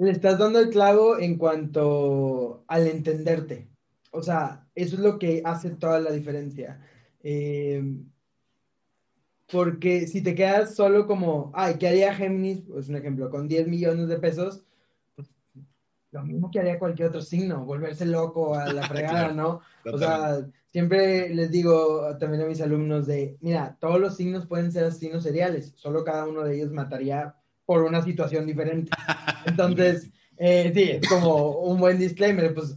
Le estás dando el clavo en cuanto al entenderte. O sea, eso es lo que hace toda la diferencia. Eh, porque si te quedas solo como, ay, ¿qué haría Géminis? Pues un ejemplo, con 10 millones de pesos, pues, lo mismo que haría cualquier otro signo, volverse loco a la fregada, ¿no? O sea, siempre les digo también a mis alumnos de, mira, todos los signos pueden ser signos seriales, solo cada uno de ellos mataría por una situación diferente. Entonces, eh, sí, es como un buen disclaimer, pues,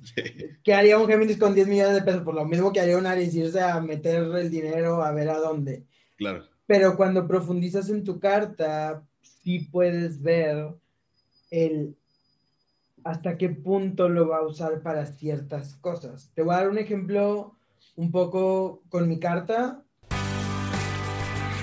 ¿qué haría un Géminis con 10 millones de pesos? Por lo mismo que haría un Aries, irse a meter el dinero a ver a dónde. Claro. Pero cuando profundizas en tu carta, sí puedes ver el hasta qué punto lo va a usar para ciertas cosas. Te voy a dar un ejemplo un poco con mi carta.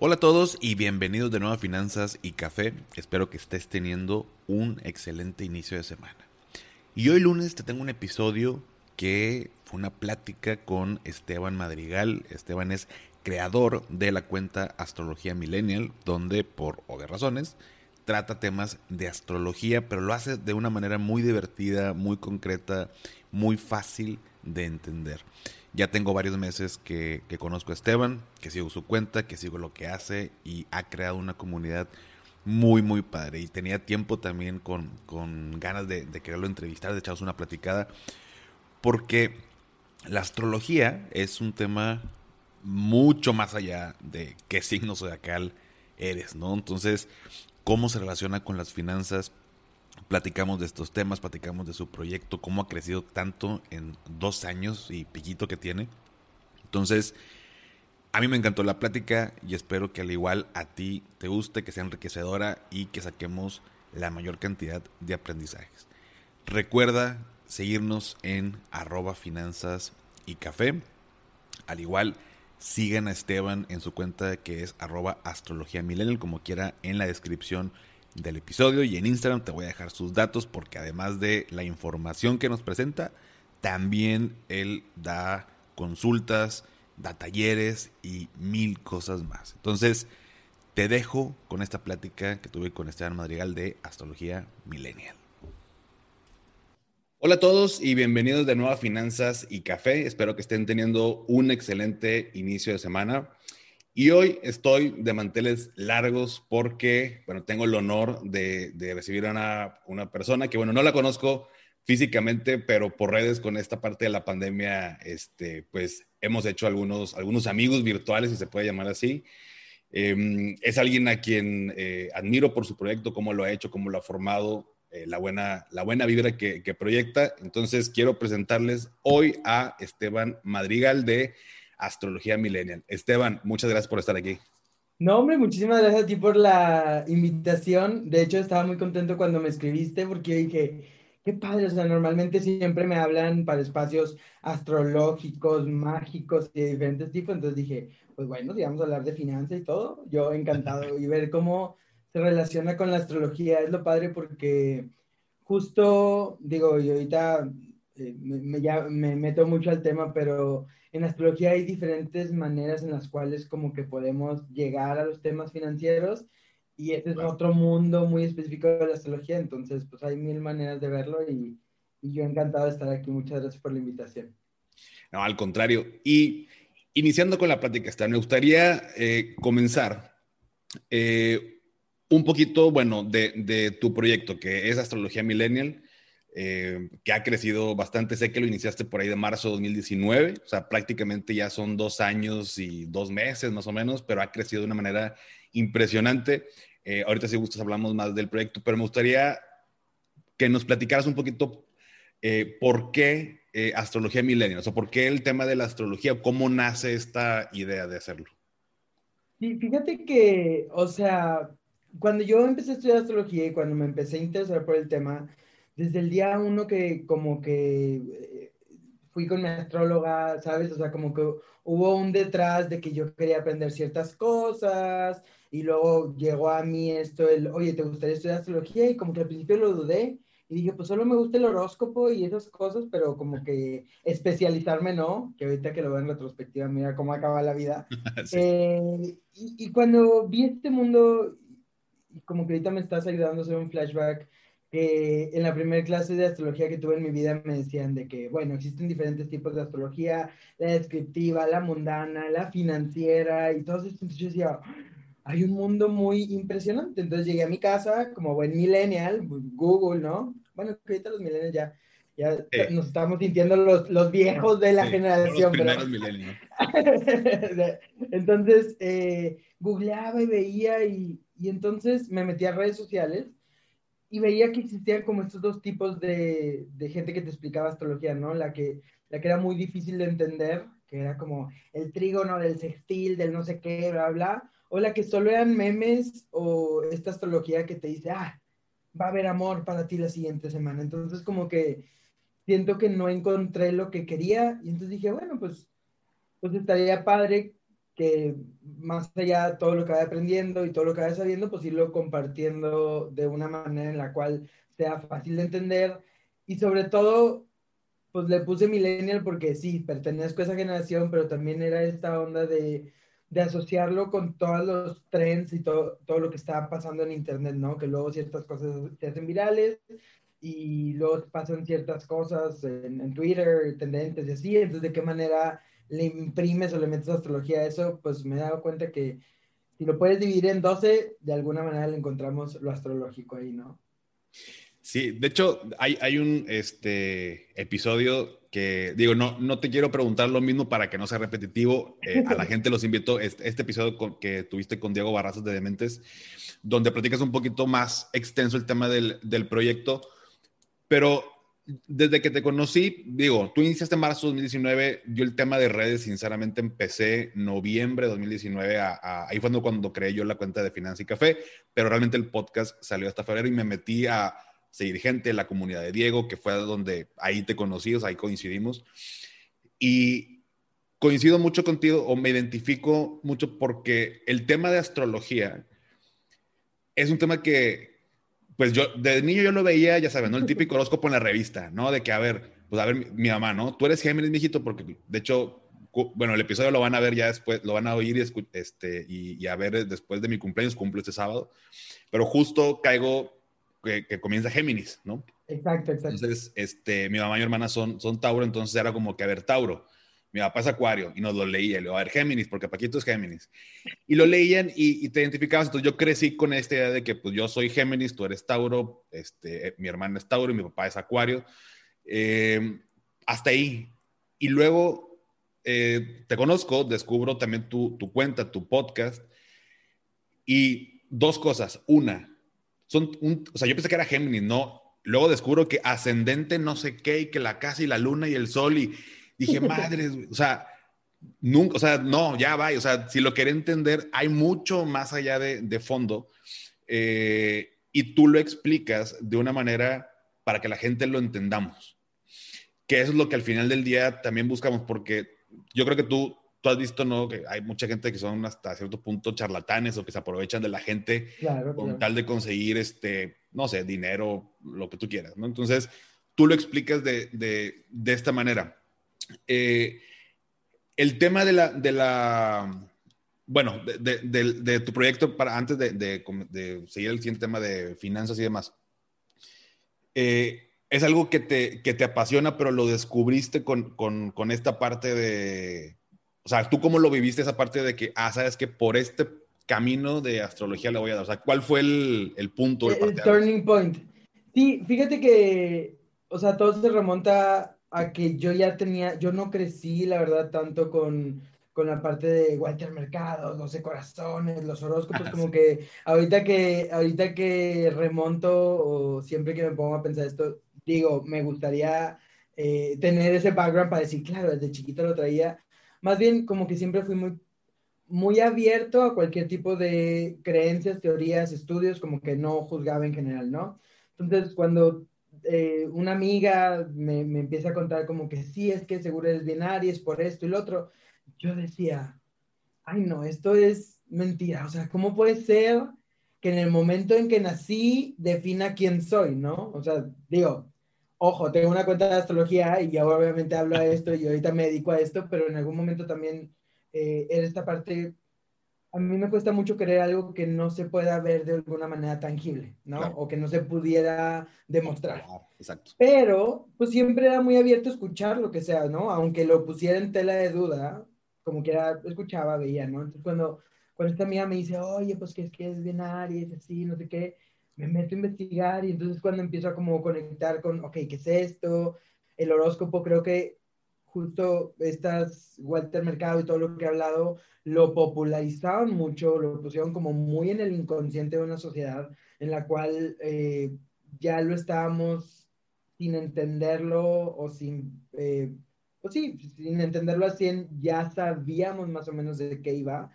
Hola a todos y bienvenidos de nuevo a Finanzas y Café. Espero que estés teniendo un excelente inicio de semana. Y hoy lunes te tengo un episodio que fue una plática con Esteban Madrigal. Esteban es creador de la cuenta Astrología Millennial, donde por obvias razones trata temas de astrología, pero lo hace de una manera muy divertida, muy concreta, muy fácil de entender. Ya tengo varios meses que, conozco a Esteban, que sigo su cuenta, que sigo lo que hace y ha creado una comunidad muy, muy padre. Y tenía tiempo también con, ganas de, de, quererlo entrevistar, de echarnos una platicada, porque la astrología es un tema mucho más allá de qué signo zodiacal eres, ¿no? Entonces, ¿cómo se relaciona con las finanzas? Platicamos de estos temas, platicamos de su proyecto, cómo ha crecido tanto en dos años y piquito que tiene. Entonces, a mí me encantó la plática y espero que al igual a ti te guste, que sea enriquecedora y que saquemos la mayor cantidad de aprendizajes. Recuerda seguirnos en arroba finanzas y café. Al igual Sigan a Esteban en su cuenta que es arroba astrología millennial, como quiera en la descripción del episodio. Y en Instagram te voy a dejar sus datos porque además de la información que nos presenta, también él da consultas, da talleres y mil cosas más. Entonces, te dejo con esta plática que tuve con Esteban Madrigal de Astrología Millennial. Hola a todos y bienvenidos de nuevo a Finanzas y Café. Espero que estén teniendo un excelente inicio de semana. Y hoy estoy de manteles largos porque, bueno, tengo el honor de, recibir a una, persona que, bueno, no la conozco físicamente, pero por redes con esta parte de la pandemia, este, pues hemos hecho algunos, algunos amigos virtuales, si se puede llamar así. Em, es alguien a quien eh, admiro por su proyecto, cómo lo ha hecho, cómo lo ha formado eh, la, buena, la buena que, proyecta. Entonces, quiero presentarles hoy a Esteban Madrigal de Astrología Millennial. Esteban, muchas gracias por estar aquí. No, hombre, muchísimas gracias a ti por la invitación. De hecho, estaba muy contento cuando me escribiste porque dije, qué padre, o sea, normalmente siempre me hablan para espacios astrológicos, mágicos y de diferentes tipos. Entonces dije, pues bueno, si vamos a hablar de finanzas y todo, yo encantado y ver cómo se relaciona con la astrología. Es lo padre porque justo, digo, yo ahorita eh, me, ya, me meto mucho al tema, pero en astrología hay diferentes maneras en las cuales como que podemos llegar a los temas financieros y este es otro mundo muy específico de la astrología, entonces pues hay mil maneras de verlo y, y yo encantado de estar aquí. Muchas gracias por la invitación. No, al contrario. Y iniciando con la plática, me gustaría eh, comenzar eh, un poquito, bueno, de, tu proyecto, que es Astrología Millennial, eh, que ha crecido bastante. Sé que lo iniciaste por ahí de marzo de 2019, o sea, prácticamente ya son dos años y dos meses más o menos, pero ha crecido de una manera impresionante. Eh, ahorita si gustas hablamos más del proyecto, pero me gustaría que nos platicaras un poquito eh, por qué Astrología Millennial, o sea, por qué el tema de la astrología, cómo nace esta idea de hacerlo. Sí, fíjate que, o sea, cuando yo empecé a estudiar astrología y cuando me empecé a interesar por el tema, desde el día uno que como que eh, fui con mi astróloga, ¿sabes? O sea, como que hubo un detrás de que yo quería aprender ciertas cosas y luego llegó a mí esto, el, oye, ¿te gustaría estudiar astrología? Y como que al principio lo dudé y dije, pues solo me gusta el horóscopo y esas cosas, pero como que especializarme no, que ahorita que lo veo en retrospectiva, mira cómo acaba la vida. Eh, y, y, cuando vi este mundo, como que ahorita me estás ayudando a hacer un flashback, que en la primera clase de astrología que tuve en mi vida me decían de que, bueno, existen diferentes tipos de astrología, la descriptiva, la mundana, la financiera y todo eso. Entonces yo decía, hay un mundo muy impresionante. Entonces llegué a mi casa como buen millennial, Google, ¿no? Bueno, ahorita los millennials ya, ya nos estamos sintiendo los, los viejos de la generación. Los millennials. entonces, eh, googleaba y veía y, y entonces me metí a redes sociales y veía que existían como estos dos tipos de, de, gente que te explicaba astrología, ¿no? La que, la que era muy difícil de entender, que era como el trígono del sextil, del no sé qué, bla, bla, o la que solo eran memes o esta astrología que te dice, ah, va a haber amor para ti la siguiente semana. Entonces como que siento que no encontré lo que quería y entonces dije, bueno, pues, pues estaría padre que más allá de todo lo que vaya aprendiendo y todo lo que vaya sabiendo, pues irlo compartiendo de una manera en la cual sea fácil de entender y sobre todo, pues le puse millennial porque sí, pertenezco a esa generación, pero también era esta onda de de asociarlo con todos los trends y todo, todo lo que está pasando en Internet, ¿no? Que luego ciertas cosas se hacen virales y luego pasan ciertas cosas en, en Twitter, tendentes y así, entonces de qué manera le imprimes o le metes astrología a eso, pues me he dado cuenta que si lo puedes dividir en 12, de alguna manera le encontramos lo astrológico ahí, ¿no? Sí, de hecho, hay, hay un este, episodio que, digo, no, no te quiero preguntar lo mismo para que no sea repetitivo. Eh, a la gente los invito, este, este episodio que tuviste con Diego Barrazas de Dementes, donde platicas un poquito más extenso el tema del, del proyecto, pero desde que te conocí, digo, tú iniciaste en marzo de 2019, yo el tema de redes, sinceramente, empecé noviembre de 2019, ahí fue cuando creé yo la cuenta de Finanza y Café, pero realmente el podcast salió hasta febrero y me metí a seguir gente, la comunidad de Diego, que fue donde ahí te conocí, ahí coincidimos. Y coincido mucho contigo o me identifico mucho porque el tema de astrología es un tema que, pues yo, de niño yo lo veía, ya sabes, ¿no? El típico horóscopo en la revista, ¿no? De que, a ver, pues a ver, mi, mamá, ¿no? Tú eres Géminis, mijito, porque de hecho, bueno, el episodio lo van a ver ya después, lo van a oír y, este, y, y a ver después de mi cumpleaños, cumplo este sábado, pero justo caigo que, comienza Géminis, ¿no? Exacto, exacto. Entonces, este, mi mamá y mi hermana son, son Tauro, entonces era como que, a ver, Tauro. Mi papá es Acuario y nos lo leía. Y le a ver, Géminis, porque Paquito es Géminis. Y lo leían y, te identificabas. Entonces yo crecí con esta idea de que pues yo soy Géminis, tú eres Tauro, este, mi hermana es Tauro y mi papá es Acuario. Eh, hasta ahí. Y luego eh, te conozco, descubro también tu, tu cuenta, tu podcast. Y dos cosas. Una, son un, o sea, yo pensé que era Géminis, no. Luego descubro que ascendente no sé qué, y que la casa y la luna y el sol, y dije, madre, o sea, nunca, o sea, no, ya va, o sea, si lo quiere entender, hay mucho más allá de, de fondo, eh, y tú lo explicas de una manera para que la gente lo entendamos, que eso es lo que al final del día también buscamos, porque yo creo que tú tú has visto, ¿no? Que hay mucha gente que son hasta cierto punto charlatanes o que se aprovechan de la gente con tal de conseguir, este, no sé, dinero, lo que tú quieras, ¿no? Entonces, tú lo explicas de, de, de esta manera. Eh, el tema de la, de la bueno, de, de, tu proyecto para antes de, seguir el siguiente tema de finanzas y demás. Eh, es algo que te, que te apasiona, pero lo descubriste con, con, con esta parte de, o sea, ¿tú cómo lo viviste esa parte de que, ah, sabes que por este camino de astrología le voy a dar? O sea, ¿cuál fue el, el punto? El, turning point. Sí, fíjate que, o sea, todo se remonta a que yo ya tenía, yo no crecí, la verdad, tanto con, con la parte de Walter Mercado, 12 corazones, los horóscopos, como que ahorita que, ahorita que remonto o siempre que me pongo a pensar esto, digo, me gustaría eh, tener ese background para decir, claro, desde chiquito lo traía, más bien como que siempre fui muy, muy abierto a cualquier tipo de creencias, teorías, estudios, como que no juzgaba en general, ¿no? Entonces, cuando eh, una amiga me, me, empieza a contar como que sí, es que seguro es bien Aries por esto y lo otro. Yo decía, ay no, esto es mentira. O sea, ¿cómo puede ser que en el momento en que nací defina quién soy, ¿no? O sea, digo, ojo, tengo una cuenta de astrología y yo obviamente hablo de esto y ahorita me dedico a esto, pero en algún momento también eh, era esta parte a mí me cuesta mucho creer algo que no se pueda ver de alguna manera tangible, ¿no? O que no se pudiera demostrar. Exacto. Pero, pues siempre era muy abierto a escuchar lo que sea, ¿no? Aunque lo pusiera en tela de duda, como que era, escuchaba, veía, ¿no? Entonces, cuando, cuando esta amiga me dice, oye, pues que es que es bien Aries, así, no sé qué, me meto a investigar y entonces cuando empiezo a como conectar con, ok, ¿qué es esto? El horóscopo, creo que justo estas Walter Mercado y todo lo que he hablado lo popularizaron mucho, lo pusieron como muy en el inconsciente de una sociedad en la cual eh, ya lo estábamos sin entenderlo o sin, eh, pues sí, sin entenderlo así, ya sabíamos más o menos de qué iba.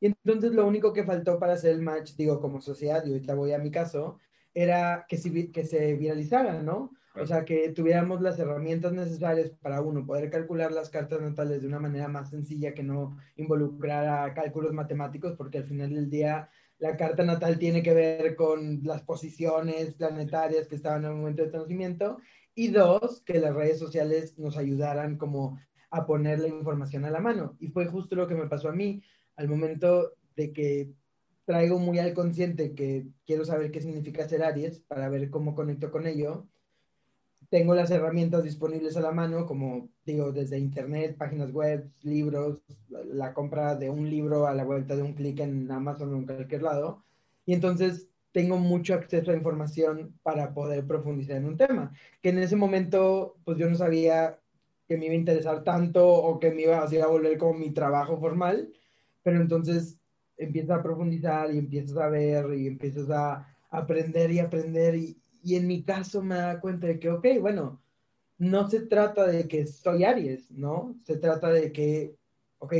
Y entonces lo único que faltó para hacer el match, digo, como sociedad, y ahorita voy a mi caso, era que, que se viralizara, ¿no? O sea, que tuviéramos las herramientas necesarias para uno poder calcular las cartas natales de una manera más sencilla que no involucrara cálculos matemáticos, porque al final del día la carta natal tiene que ver con las posiciones planetarias que estaban en el momento de conocimiento. Y dos, que las redes sociales nos ayudaran como a poner la información a la mano. Y fue justo lo que me pasó a mí al momento de que traigo muy al consciente que quiero saber qué significa ser Aries para ver cómo conecto con ello tengo las herramientas disponibles a la mano, como digo, desde internet, páginas web, libros, la compra de un libro a la vuelta de un clic en Amazon o en cualquier lado. Y entonces tengo mucho acceso a información para poder profundizar en un tema, que en ese momento, pues yo no sabía que me iba a interesar tanto o que me iba a, a volver como mi trabajo formal, pero entonces empiezas a profundizar y empiezas a ver y empiezas a aprender y aprender y, y en mi caso me da cuenta de que, ok, bueno, no se trata de que soy Aries, ¿no? Se trata de que, ok,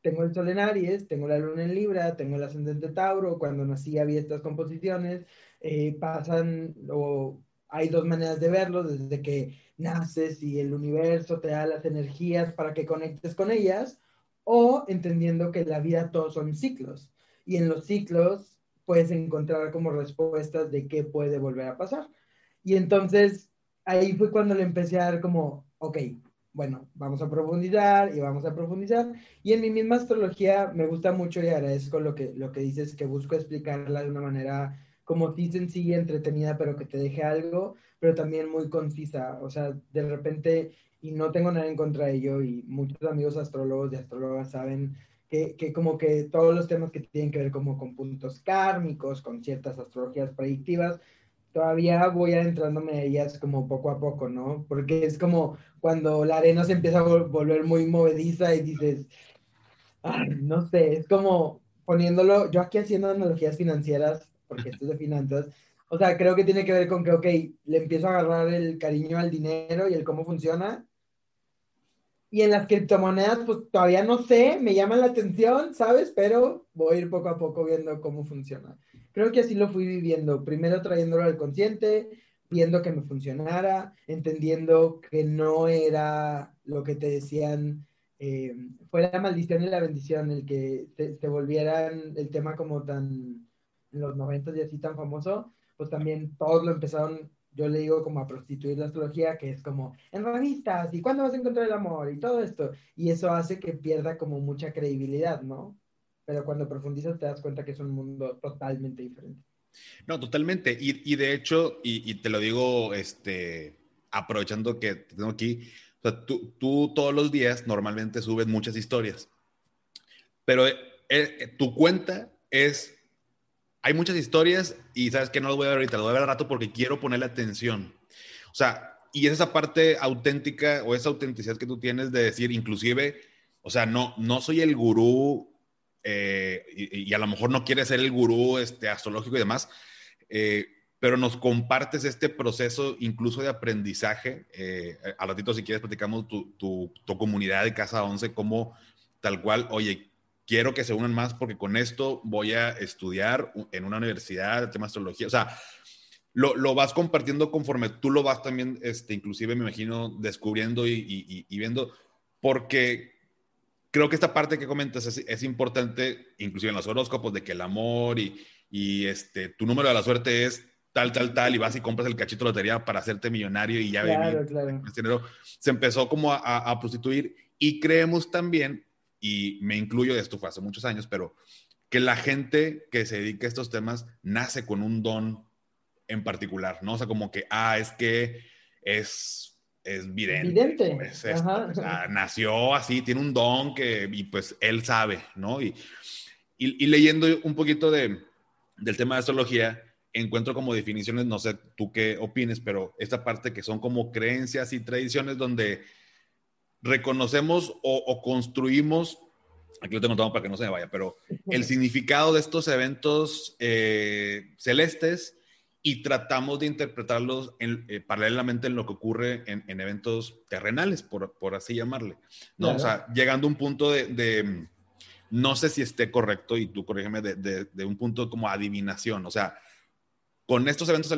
tengo el sol en Aries, tengo la luna en Libra, tengo el ascendente Tauro, cuando nací había estas composiciones, eh, pasan o hay dos maneras de verlo, desde que naces y el universo te da las energías para que conectes con ellas, o entendiendo que la vida todos son ciclos. Y en los ciclos puedes encontrar como respuestas de qué puede volver a pasar. Y entonces ahí fue cuando le empecé a dar como, ok, bueno, vamos a profundizar y vamos a profundizar. Y en mi misma astrología me gusta mucho y agradezco lo que, lo que dices, que busco explicarla de una manera como sí sencilla, entretenida, pero que te deje algo, pero también muy concisa. O sea, de repente, y no tengo nada en contra de ello, y muchos amigos astrólogos y astrólogas saben que, que, como que todos los temas que tienen que ver como con puntos kármicos, con ciertas astrologías predictivas, todavía voy adentrándome a ellas como poco a poco, ¿no? Porque es como cuando la arena se empieza a volver muy movediza y dices, ay, no sé, es como poniéndolo, yo aquí haciendo analogías financieras, porque esto es de finanzas, o sea, creo que tiene que ver con que, ok, le empiezo a agarrar el cariño al dinero y el cómo funciona, y en las criptomonedas, pues todavía no sé, me llaman la atención, ¿sabes? Pero voy a ir poco a poco viendo cómo funciona. Creo que así lo fui viviendo, primero trayéndolo al consciente, viendo que me funcionara, entendiendo que no era lo que te decían, eh, fue la maldición y la bendición el que se, volvieran el tema como tan, en los 90 y así tan famoso, pues también todos lo empezaron yo le digo como a prostituir la astrología, que es como en revistas y cuándo vas a encontrar el amor y todo esto. Y eso hace que pierda como mucha credibilidad, ¿no? Pero cuando profundizas te das cuenta que es un mundo totalmente diferente. No, totalmente. Y, y de hecho, y, y, te lo digo, este, aprovechando que te tengo aquí, o sea, tú, tú, todos los días normalmente subes muchas historias, pero eh, eh, tu cuenta es hay muchas historias y sabes que no las voy a ver ahorita, las voy a ver al rato porque quiero ponerle atención. O sea, y es esa parte auténtica o esa autenticidad que tú tienes de decir, inclusive, o sea, no, no soy el gurú eh, y, a lo mejor no quieres ser el gurú este, astrológico y demás, eh, pero nos compartes este proceso incluso de aprendizaje. Eh, a ratito, si quieres, platicamos tu, tu, tu comunidad de Casa 11, como tal cual, oye, quiero que se unan más porque con esto voy a estudiar en una universidad de tema astrología. O sea, lo, vas compartiendo conforme tú lo vas también, este, inclusive me imagino, descubriendo y, viendo, porque creo que esta parte que comentas es, importante, inclusive en los horóscopos, de que el amor y, este, tu número de la suerte es tal, tal, tal, y vas y compras el cachito de lotería para hacerte millonario y ya claro, claro. Se empezó como a, prostituir y creemos también, y me incluyo de esto fue hace muchos años, pero que la gente que se dedica a estos temas nace con un don en particular, ¿no? O sea, como que, ah, es que es, es vidente. nació así, tiene un don que, y pues él sabe, ¿no? Y, y, leyendo un poquito de, del tema de astrología, encuentro como definiciones, no sé tú qué opines, pero esta parte que son como creencias y tradiciones donde reconocemos o, construimos, aquí lo tengo todo para que no se me vaya, pero el significado de estos eventos eh, celestes y tratamos de interpretarlos eh, paralelamente en lo que ocurre en, eventos terrenales, por, por, así llamarle. ¿no? O sea, llegando a un punto de, no sé si esté correcto, y tú corrígeme, de, de, un punto como adivinación. O sea, con estos eventos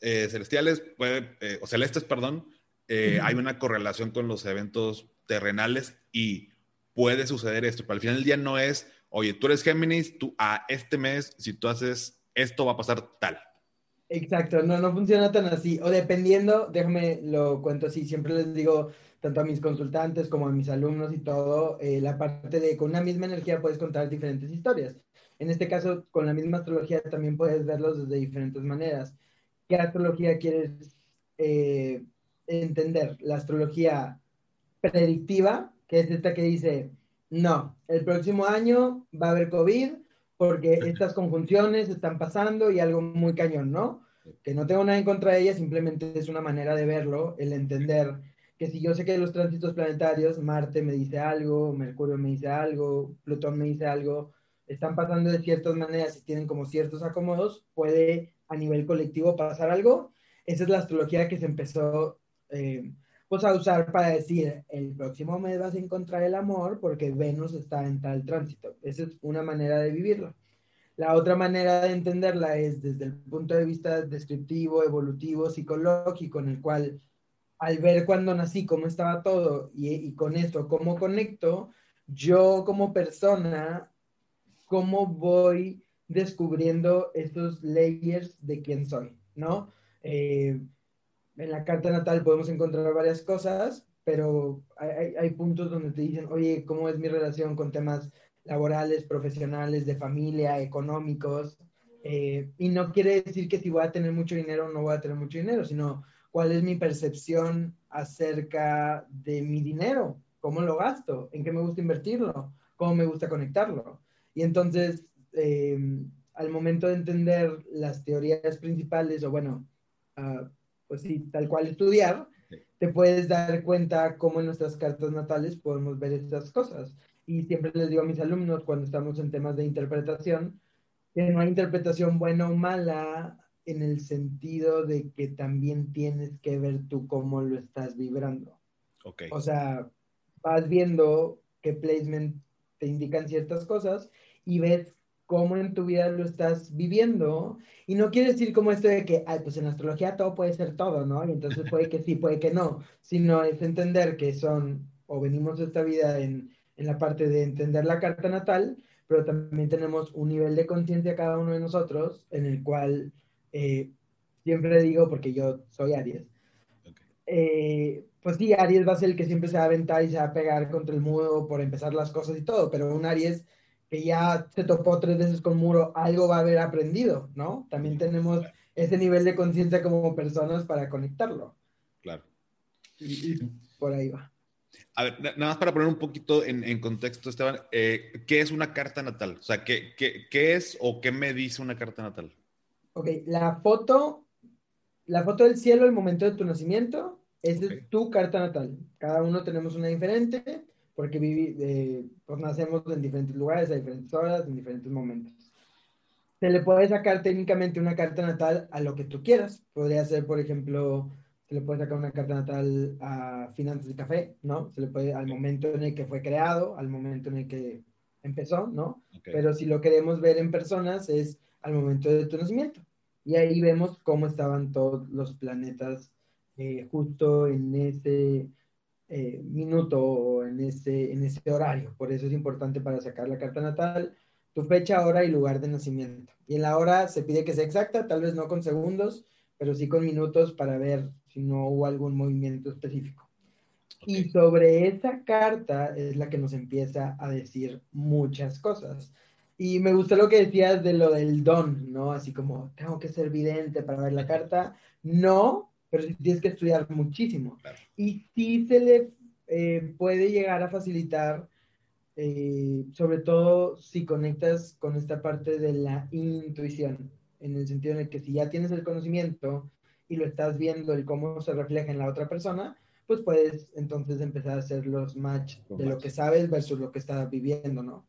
eh, celestiales, puede, eh, o celestes, perdón, hay una correlación con los eventos terrenales y puede suceder esto, pero al final del día no es, oye, tú eres Géminis, tú a este mes, si tú haces esto, va a pasar tal. Exacto, no, no funciona tan así. O dependiendo, déjame lo cuento así, siempre les digo, tanto a mis consultantes como a mis alumnos y todo, eh, la parte de con una misma energía puedes contar diferentes historias. En este caso, con la misma astrología también puedes verlos desde diferentes maneras. ¿Qué astrología quieres eh, entender? La astrología predictiva, que es esta que dice, no, el próximo año va a haber COVID, porque estas conjunciones están pasando y algo muy cañón, ¿no? Que no tengo nada en contra de ellas, simplemente es una manera de verlo, el entender que si yo sé que los tránsitos planetarios, Marte me dice algo, Mercurio me dice algo, Plutón me dice algo, están pasando de ciertas maneras y tienen como ciertos acomodos, puede a nivel colectivo pasar algo. Esa es la astrología que se empezó eh, pues a usar para decir, el próximo mes vas a encontrar el amor porque Venus está en tal tránsito. Esa es una manera de vivirlo. La otra manera de entenderla es desde el punto de vista descriptivo, evolutivo, psicológico, en el cual al ver cuando nací cómo estaba todo y, y con esto cómo conecto, yo como persona, cómo voy descubriendo estos layers de quién soy, ¿no? Eh, en la carta natal podemos encontrar varias cosas, pero hay, hay, puntos donde te dicen, oye, ¿cómo es mi relación con temas laborales, profesionales, de familia, económicos? Eh, y no quiere decir que si voy a tener mucho dinero o no voy a tener mucho dinero, sino cuál es mi percepción acerca de mi dinero, cómo lo gasto, en qué me gusta invertirlo, cómo me gusta conectarlo. Y entonces, eh, al momento de entender las teorías principales, o bueno, uh, pues sí, tal cual estudiar, te puedes dar cuenta cómo en nuestras cartas natales podemos ver estas cosas. Y siempre les digo a mis alumnos cuando estamos en temas de interpretación, que no hay interpretación buena o mala en el sentido de que también tienes que ver tú cómo lo estás vibrando. Okay. O sea, vas viendo qué placement te indican ciertas cosas y ves cómo en tu vida lo estás viviendo. Y no quiere decir como esto de que, ay, pues en astrología todo puede ser todo, ¿no? Y entonces puede que sí, puede que no, sino es entender que son, o venimos de esta vida en, en la parte de entender la carta natal, pero también tenemos un nivel de conciencia cada uno de nosotros en el cual eh, siempre digo, porque yo soy Aries, eh, pues sí, Aries va a ser el que siempre se va a aventar y se va a pegar contra el muro por empezar las cosas y todo, pero un Aries que ya se topó tres veces con muro, algo va a haber aprendido, ¿no? También tenemos ese nivel de conciencia como personas para conectarlo. Claro. Y, por ahí va. A ver, nada más para poner un poquito en, contexto, Esteban, eh, ¿qué es una carta natal? O sea, ¿qué, ¿qué, qué, es o qué me dice una carta natal? Ok, la foto, la foto del cielo, el momento de tu nacimiento, esa es tu carta natal. Cada uno tenemos una diferente porque eh, pues nacemos en diferentes lugares, a diferentes horas, en diferentes momentos. Se le puede sacar técnicamente una carta natal a lo que tú quieras. Podría ser, por ejemplo, se le puede sacar una carta natal a Finanzas de Café, ¿no? Se le puede al momento en el que fue creado, al momento en el que empezó, ¿no? Pero si lo queremos ver en personas es al momento de tu nacimiento. Y ahí vemos cómo estaban todos los planetas eh, justo en ese eh, minuto o en ese, en ese horario. Por eso es importante para sacar la carta natal tu fecha, hora y lugar de nacimiento. Y en la hora se pide que sea exacta, tal vez no con segundos, pero sí con minutos para ver si no hubo algún movimiento específico. Y sobre esa carta es la que nos empieza a decir muchas cosas. Y me gustó lo que decías de lo del don, ¿no? Así como, tengo que ser vidente para ver la carta. No, pero sí tienes que estudiar muchísimo. Y sí se le eh, puede llegar a facilitar, eh, sobre todo si conectas con esta parte de la intuición, en el sentido en el que si ya tienes el conocimiento y lo estás viendo, el cómo se refleja en la otra persona, pues puedes entonces empezar a hacer los match de lo que sabes versus lo que estás viviendo, ¿no?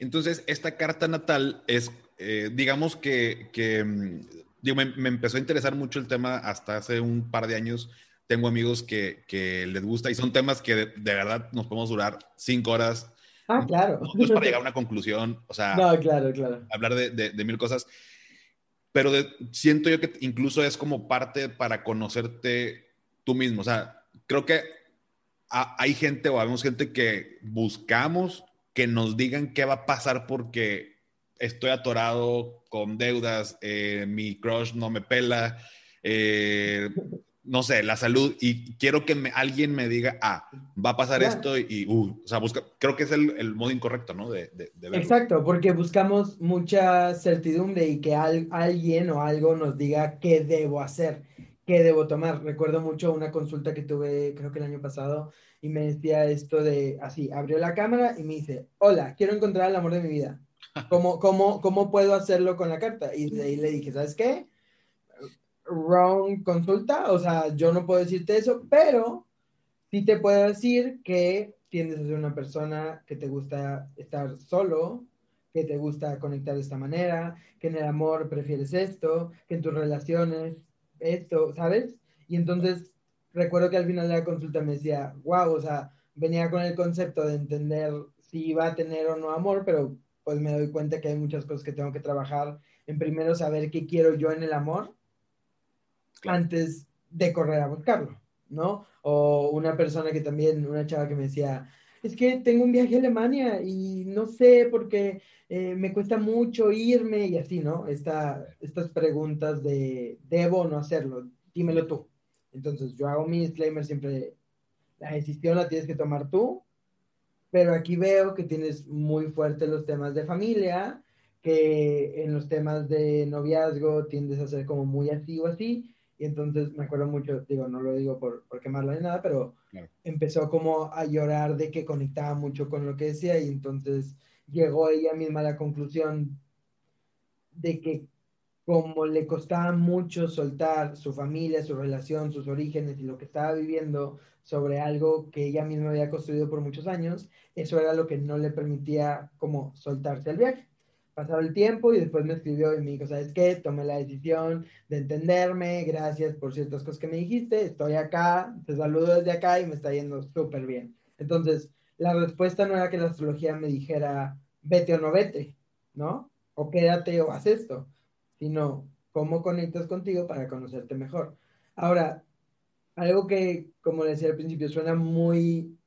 Entonces, esta carta natal es, eh, digamos que, que mm, digo, me, empezó a interesar mucho el tema hasta hace un par de años. Tengo amigos que, que les gusta y son temas que de, verdad nos podemos durar cinco horas. Ah, claro. No, para llegar a una conclusión, o sea, no, claro, claro. hablar de, de, mil cosas. Pero siento yo que incluso es como parte para conocerte tú mismo. O sea, creo que hay gente o habemos gente que buscamos que nos digan qué va a pasar porque estoy atorado con deudas, eh, mi crush no me pela, eh, no sé, la salud, y quiero que alguien me diga, ah, va a pasar esto y, uh, o sea, busca, creo que es el, modo incorrecto, ¿no? De, Exacto, porque buscamos mucha certidumbre y que alguien o algo nos diga qué debo hacer, qué debo tomar. Recuerdo mucho una consulta que tuve, creo que el año pasado, y me decía esto de, así, abrió la cámara y me dice, hola, quiero encontrar el amor de mi vida. ¿Cómo, cómo, cómo puedo hacerlo con la carta? Y de ahí le dije, ¿sabes qué? Wrong consulta, o sea, yo no puedo decirte eso, pero sí te puedo decir que tiendes a ser una persona que te gusta estar solo, que te gusta conectar de esta manera, que en el amor prefieres esto, que en tus relaciones esto, ¿sabes? Y entonces recuerdo que al final de la consulta me decía, wow, o sea, venía con el concepto de entender si iba a tener o no amor, pero pues me doy cuenta que hay muchas cosas que tengo que trabajar. En primero saber qué quiero yo en el amor antes de correr a buscarlo, ¿no? O una persona que también, una chava que me decía, es que tengo un viaje a Alemania y no sé porque eh, me cuesta mucho irme y así, ¿no? Esta, estas preguntas de, ¿debo o no hacerlo? Dímelo tú. Entonces yo hago mi disclaimer siempre, la decisión la tienes que tomar tú, pero aquí veo que tienes muy fuertes los temas de familia, que en los temas de noviazgo tiendes a ser como muy así o así, y entonces me acuerdo mucho, digo, no lo digo por, por quemarla ni nada, pero empezó como a llorar de que conectaba mucho con lo que decía y entonces llegó ella misma a la conclusión de que como le costaba mucho soltar su familia, su relación, sus orígenes y lo que estaba viviendo sobre algo que ella misma había construido por muchos años, eso era lo que no le permitía como soltarse al viaje. Pasaba el tiempo y después me escribió y me dijo, ¿sabes qué? Tomé la decisión de entenderme, gracias por ciertas cosas que me dijiste, estoy acá, te saludo desde acá y me está yendo súper bien. Entonces, la respuesta no era que la astrología me dijera, vete o no vete, ¿no? O quédate o haz esto sino cómo conectas contigo para conocerte mejor. Ahora, algo que, como decía al principio, suena muy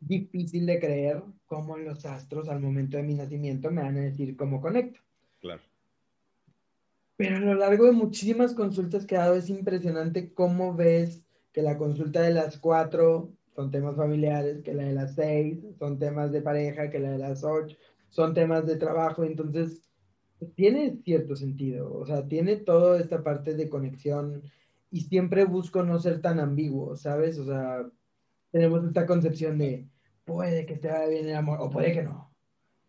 difícil de creer, como los astros al momento de mi nacimiento me van a decir cómo conecto. Claro. Pero a lo largo de muchísimas consultas que he dado es impresionante cómo ves que la consulta de las cuatro son temas familiares, que la de las seis son temas de pareja, que la de las ocho son temas de trabajo. Entonces, tiene cierto sentido, o sea, tiene toda esta parte de conexión y siempre busco no ser tan ambiguo, ¿sabes? O sea, tenemos esta concepción de puede que te vaya bien el amor o puede que no,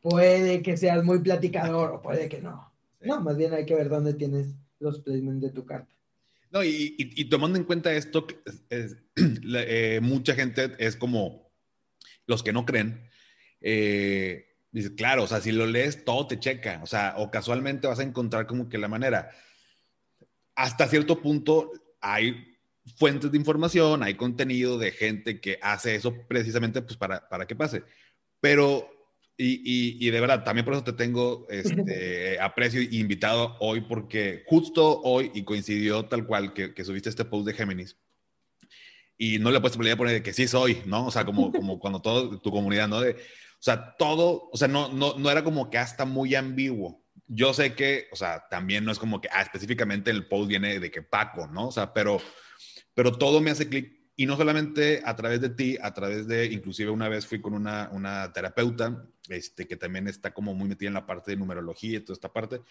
puede que seas muy platicador o puede que no. No, más bien hay que ver dónde tienes los placements de tu carta. No, y, tomando en cuenta esto, eh, mucha gente es como los que no creen. Eh, Dice, claro, o sea, si lo lees, todo te checa, o sea, o casualmente vas a encontrar como que la manera. Hasta cierto punto hay fuentes de información, hay contenido de gente que hace eso precisamente pues para, para que pase. Pero Y, de verdad, también por eso te tengo este, aprecio y invitado hoy, porque justo hoy, y coincidió tal cual que, que subiste este post de Géminis, y no le puedes poner de que sí soy, ¿no? O sea, como, como cuando todo tu comunidad, ¿no? De, o sea, todo, o sea, no, no, no era como que hasta muy ambiguo. Yo sé que, o sea, también no es como que, ah, específicamente el post viene de que Paco, ¿no? O sea, pero, pero todo me hace clic y no solamente a través de ti, a través de, inclusive una vez fui con una, una terapeuta, este, que también está como muy metida en la parte de numerología y toda esta parte,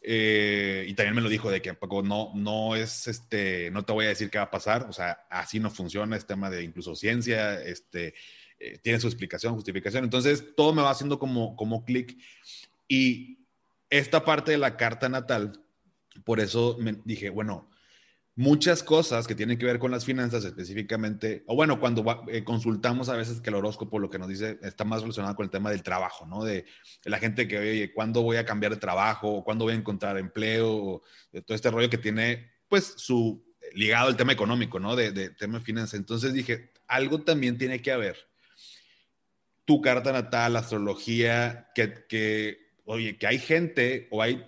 eh, y también me lo dijo de que Paco, no, no es, este, no te voy a decir qué va a pasar, o sea, así no funciona, es tema de incluso ciencia, este, eh, tiene su explicación, justificación, entonces todo me va haciendo como, como clic, y esta parte de la carta natal, por eso me dije, bueno, muchas cosas que tienen que ver con las finanzas específicamente, o bueno, cuando eh, consultamos a veces que el horóscopo lo que nos dice está más relacionado con el tema del trabajo, ¿no? De, la gente que, oye, ¿cuándo voy a cambiar de trabajo? ¿O ¿Cuándo voy a encontrar empleo? O de todo este rollo que tiene, pues, su ligado al tema económico, ¿no? De, de tema de finanzas. Entonces dije, algo también tiene que haber. Tu carta natal, astrología, que, que oye, que hay gente o hay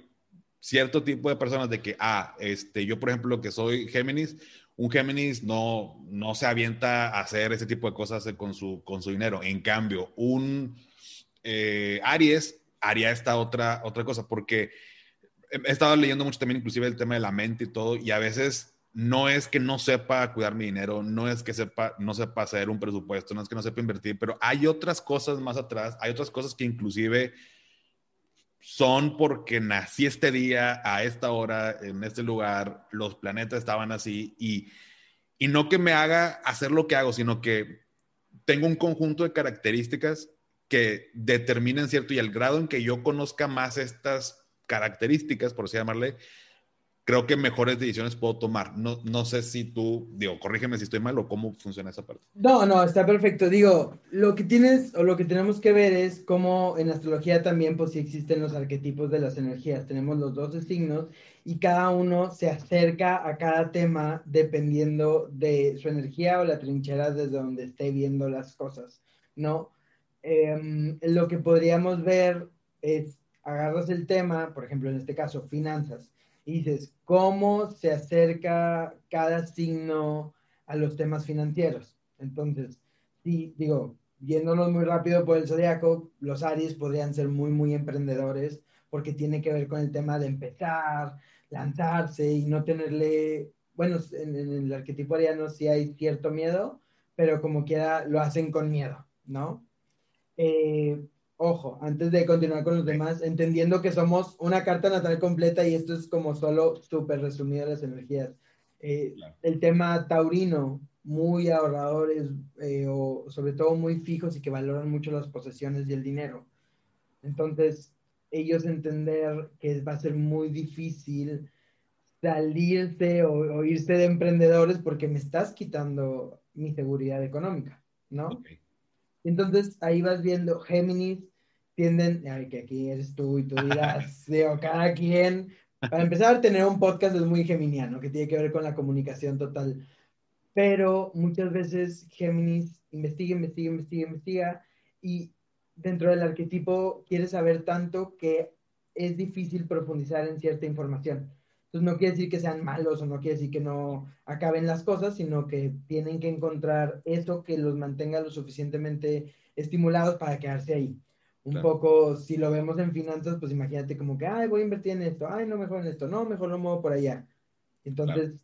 cierto tipo de personas de que, ah, este, yo por ejemplo que soy Géminis, un Géminis no, no se avienta a hacer ese tipo de cosas con su, con su dinero. En cambio, un eh, Aries haría esta otra, otra cosa, porque he estado leyendo mucho también inclusive el tema de la mente y todo, y a veces no es que no sepa cuidar mi dinero, no es que sepa, no sepa hacer un presupuesto, no es que no sepa invertir, pero hay otras cosas más atrás, hay otras cosas que inclusive son porque nací este día, a esta hora, en este lugar, los planetas estaban así y, y no que me haga hacer lo que hago, sino que tengo un conjunto de características que determinen cierto y el grado en que yo conozca más estas características, por así llamarle, creo que mejores decisiones puedo tomar. No, no sé si tú, digo, corrígeme si estoy mal o cómo funciona esa parte. No, no, está perfecto. Digo, lo que tienes o lo que tenemos que ver es cómo en astrología también, pues sí existen los arquetipos de las energías. Tenemos los 12 signos y cada uno se acerca a cada tema dependiendo de su energía o la trinchera desde donde esté viendo las cosas, ¿no? Em, lo que podríamos ver es, agarras el tema, por ejemplo, en este caso, finanzas y dices, ¿cómo se acerca cada signo a los temas financieros? Entonces, sí, digo, viéndonos muy rápido por el zodiaco, los Aries podrían ser muy, muy emprendedores porque tiene que ver con el tema de empezar, lanzarse y no tenerle, bueno, en, el arquetipo ariano sí hay cierto miedo, pero como quiera lo hacen con miedo, ¿no? Eh, ojo, antes de continuar con los demás, entendiendo que somos una carta natal completa y esto es como solo súper resumido las energías. Eh, el tema taurino, muy ahorradores eh, o sobre todo muy fijos y que valoran mucho las posesiones y el dinero. Entonces, ellos entender que va a ser muy difícil salirse o, irse de emprendedores porque me estás quitando mi seguridad económica, ¿no? Entonces ahí vas viendo Géminis, tienden, ay, que aquí eres tú y tú dirás, digo, cada quien, para empezar, tener un podcast es muy geminiano, que tiene que ver con la comunicación total, pero muchas veces Géminis investiga, investiga, investiga, investiga, y dentro del arquetipo quiere saber tanto que es difícil profundizar en cierta información. Entonces no quiere decir que sean malos o no quiere decir que no acaben las cosas, sino que tienen que encontrar eso que los mantenga lo suficientemente estimulados para quedarse ahí. Un poco, si lo vemos en finanzas, pues imagínate como que, ay, voy a invertir en esto, ay, no, mejor en esto, no, mejor lo muevo por allá. Entonces,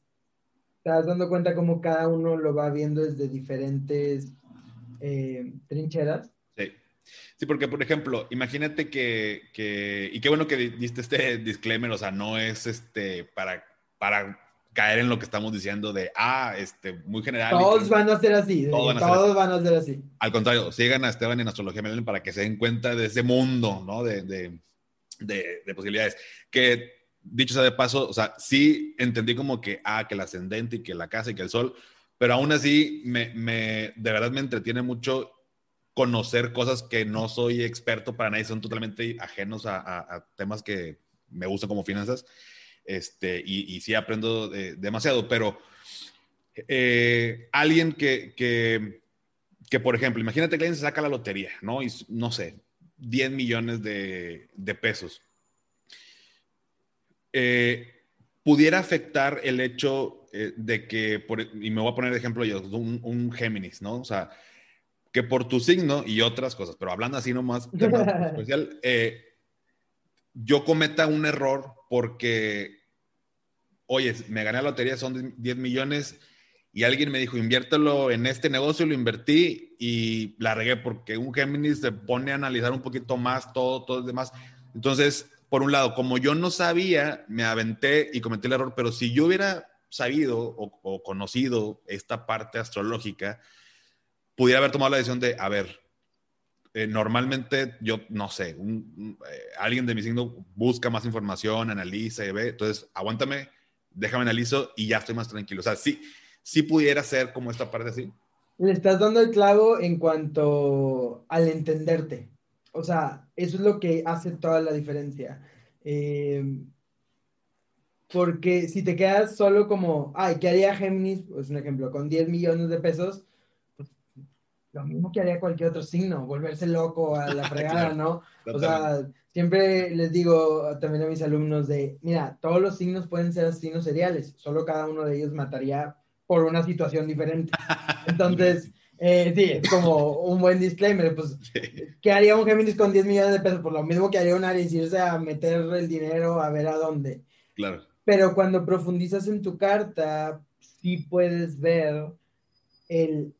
das dando cuenta como cada uno lo va viendo desde diferentes eh, trincheras. Sí. Porque por ejemplo, imagínate que, que, y qué bueno que diste este disclaimer, o sea, no es este para, para caer en lo que estamos diciendo de, ah, este, muy general. Todos van a ser así, todos, van, a ser así. Al contrario, sigan a Esteban en Astrología Millennial para que se den cuenta de ese mundo, ¿no? De, de, de, posibilidades. Que, dicho sea de paso, o sea, sí entendí como que, ah, que el ascendente y que la casa y que el sol, pero aún así, me, me, de verdad me entretiene mucho conocer cosas que no soy experto para nadie, son totalmente ajenos a, a, a temas que me gustan como finanzas este, y, y sí aprendo demasiado, pero eh, alguien que, que, que, por ejemplo, imagínate que alguien se saca la lotería, ¿no? Y no sé, 10 millones de, pesos. Eh, pudiera afectar el hecho eh, de que, y me voy a poner de ejemplo yo, un, un, Géminis, ¿no? O sea, que por tu signo y otras cosas, pero hablando así nomás, especial, eh, yo cometa un error porque, oye, me gané la lotería, son 10 millones y alguien me dijo, inviértelo en este negocio, lo invertí y la regué porque un Géminis se pone a analizar un poquito más todo, todo el demás. Entonces, por un lado, como yo no sabía, me aventé y cometí el error, pero si yo hubiera sabido o, conocido esta parte astrológica, pudiera haber tomado la decisión de, a ver, eh, normalmente yo, no sé, eh, alguien de mi signo busca más información, analiza y ve, entonces aguántame, déjame analizo y ya estoy más tranquilo. O sea, sí, sí pudiera ser como esta parte así. Le estás dando el clavo en cuanto al entenderte. O sea, eso es lo que hace toda la diferencia. Eh, porque si te quedas solo como, ay, ¿qué haría Géminis? Pues un ejemplo, con 10 millones de pesos, lo mismo que haría cualquier otro signo, volverse loco a la fregada, ¿no? O sea, siempre les digo también a mis alumnos de, mira, todos los signos pueden ser signos seriales, solo cada uno de ellos mataría por una situación diferente. Entonces, eh, sí, es como un buen disclaimer. Pues, ¿qué haría un Géminis con 10 millones de pesos? Por lo mismo que haría un Aries, irse a meter el dinero a ver a dónde. Claro. Pero cuando profundizas en tu carta, sí puedes ver el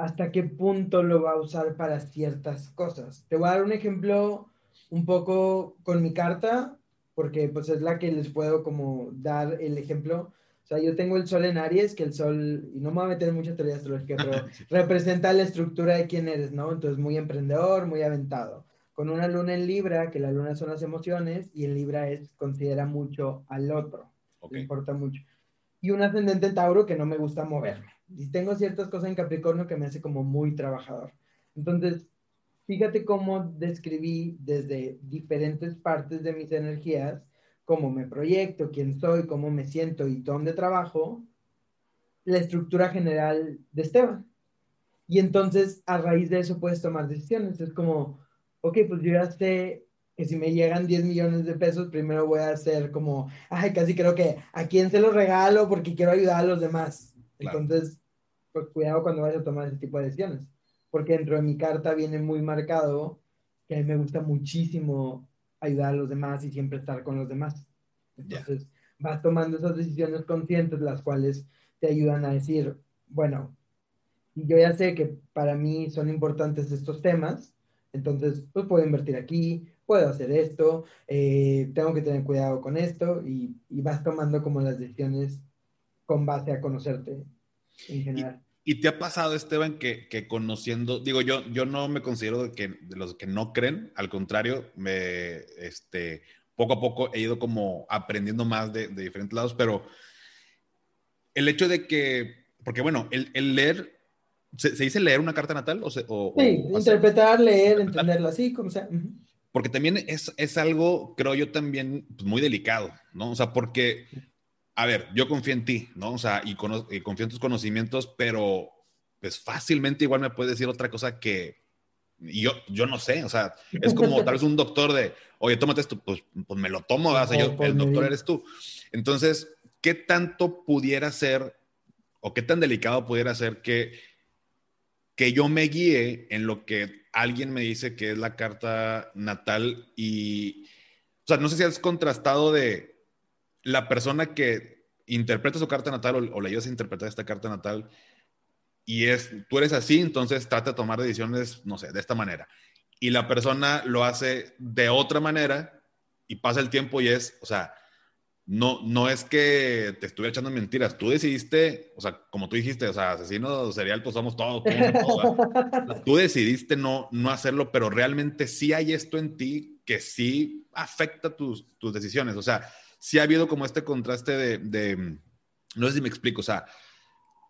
hasta qué punto lo va a usar para ciertas cosas. Te voy a dar un ejemplo un poco con mi carta, porque pues es la que les puedo como dar el ejemplo o sea, yo tengo el sol en Aries, que el sol, y no me voy a meter en mucha teoría astrológica, pero representa la estructura de quién eres, ¿no? Entonces, muy emprendedor, muy aventado. Con una luna en Libra, que la luna son las emociones, y en Libra es, considera mucho al otro, le importa mucho. Y un ascendente en Tauro que no me gusta moverme. Y tengo ciertas cosas en Capricornio que me hace como muy trabajador. Entonces, fíjate cómo describí desde diferentes partes de mis energías cómo me proyecto, quién soy, cómo me siento y dónde trabajo, la estructura general de Esteban. Y entonces a raíz de eso puedes tomar decisiones. Es como, ok, pues yo ya sé que si me llegan 10 millones de pesos, primero voy a hacer como, ay, casi creo que a quién se los regalo porque quiero ayudar a los demás. Entonces, pues cuidado cuando vayas a tomar ese tipo de decisiones. Porque dentro de mi carta viene muy marcado que a mí me gusta muchísimo ayudar a los demás y siempre estar con los demás. Entonces, vas tomando esas decisiones conscientes, las cuales te ayudan a decir, bueno, yo ya sé que para mí son importantes estos temas, entonces, pues puedo invertir aquí, puedo hacer esto, eh, tengo que tener cuidado con esto, y, vas tomando como las decisiones con base a conocerte en general. ¿Y te ha pasado, Esteban, que, que, conociendo, digo, yo, yo no me considero de, que, de los que no creen, al contrario, me, este, poco a poco he ido como aprendiendo más de, de diferentes lados, pero el hecho de que, porque bueno, el, el leer, ¿se, dice leer una carta natal? O, sí, interpretar, leer, entenderla así, como sea. Porque también es, es algo, creo yo, también pues, muy delicado, ¿no? O sea, porque a ver, yo confío en ti, ¿no? O sea, y, confío en tus conocimientos, pero pues fácilmente igual me puedes decir otra cosa que yo, yo no sé, o sea, es como tal vez un doctor de, oye, tómate esto, pues, pues me lo tomo, o sea, yo, el doctor eres tú. Entonces, ¿qué tanto pudiera ser o qué tan delicado pudiera ser que, que yo me guíe en lo que alguien me dice que es la carta natal y, o sea, no sé si has contrastado de, la persona que interpreta su carta natal o, le ayudas a interpretar esta carta natal y es, tú eres así, entonces trata de tomar decisiones, no sé, de esta manera. Y la persona lo hace de otra manera y pasa el tiempo y es, o sea, no, no es que te estuviera echando mentiras, tú decidiste, o sea, como tú dijiste, o sea, asesino serial, pues somos todos. tú decidiste no, no hacerlo, pero realmente sí hay esto en ti que sí afecta tus, tus decisiones. O sea, sí ha habido como este contraste de, no sé si me explico, o sea,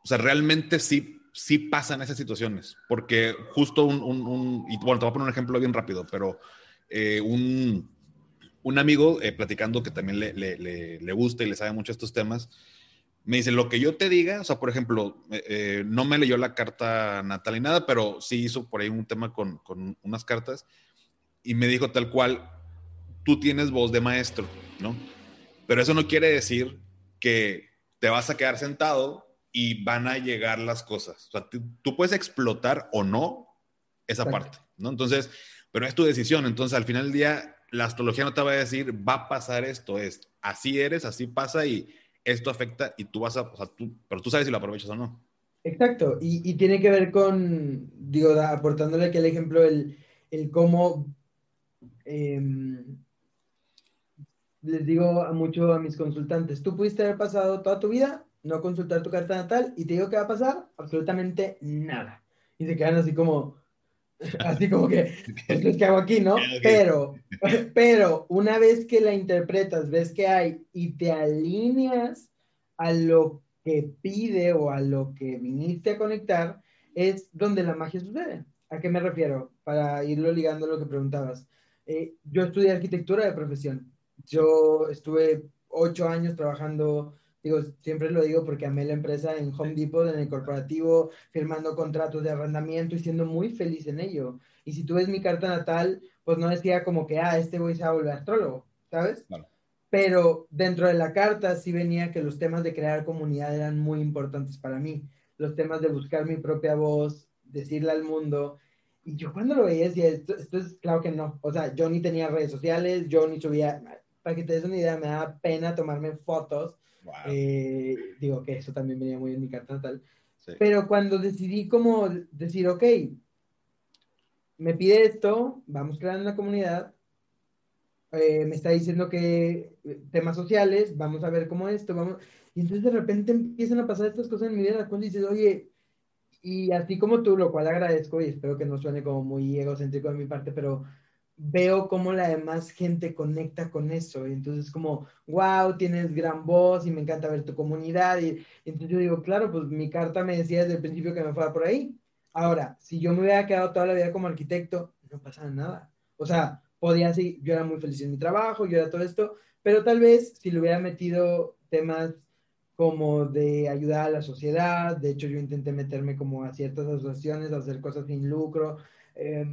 o sea, realmente sí, sí pasan esas situaciones, porque justo un, un, y bueno, te voy a poner un ejemplo bien rápido, pero eh, un, un, amigo eh, platicando que también le, le, le, gusta y le sabe mucho estos temas, me dice, lo que yo te diga, o sea, por ejemplo, eh, no me leyó la carta natal y nada, pero sí hizo por ahí un tema con, con unas cartas y me dijo tal cual, tú tienes voz de maestro, ¿no? Pero eso no quiere decir que te vas a quedar sentado y van a llegar las cosas. O sea, tú, puedes explotar o no esa parte, ¿no? Entonces, pero es tu decisión. Entonces, al final del día, la astrología no te va a decir, va a pasar esto, es así eres, así pasa y esto afecta y tú vas a, o sea, tú, pero tú sabes si lo aprovechas o no. Exacto, y, tiene que ver con, digo, aportándole aquí el ejemplo, el, el cómo em, les digo a mucho a mis consultantes, tú pudiste haber pasado toda tu vida no consultar tu carta natal y te digo que va a pasar absolutamente nada. Y se quedan así como, así como que, pues es que hago aquí, ¿no? Pero, pero una vez que la interpretas, ves que hay y te alineas a lo que pide o a lo que viniste a conectar, es donde la magia sucede. ¿A qué me refiero? Para irlo ligando a lo que preguntabas. Eh, yo estudié arquitectura de profesión. Yo estuve ocho años trabajando Digo, siempre lo digo porque amé la empresa en Home Depot, en el corporativo, firmando contratos de arrendamiento y siendo muy feliz en ello. Y si tú ves mi carta natal, pues no decía como que, ah, este voy a volver astrólogo, ¿sabes? Pero dentro de la carta sí venía que los temas de crear comunidad eran muy importantes para mí. Los temas de buscar mi propia voz, decirle al mundo. Y yo cuando lo veía decía, esto, esto es claro que no. O sea, yo ni tenía redes sociales, yo ni subía, para que te des una idea, me daba pena tomarme fotos. Eh, digo que eso también venía muy en mi carta natal. Pero cuando decidí como decir, ok, me pide esto, vamos creando una comunidad, eh, me está diciendo que eh, temas sociales, vamos a ver cómo esto, vamos... Y entonces de repente empiezan a pasar estas cosas en mi vida, cuando dices, oye, y así como tú, lo cual agradezco y espero que no suene como muy egocéntrico de mi parte, pero veo cómo la demás gente conecta con eso. Y entonces como, wow, tienes gran voz y me encanta ver tu comunidad. Y, entonces yo digo, claro, pues mi carta me decía desde el principio que me fuera por ahí. Ahora, si yo me hubiera quedado toda la vida como arquitecto, no pasa nada. O sea, podía seguir, yo era muy feliz en mi trabajo, yo era todo esto, pero tal vez si le hubiera metido temas como de ayudar a la sociedad, de hecho yo intenté meterme como a ciertas asociaciones, a hacer cosas sin lucro, eh,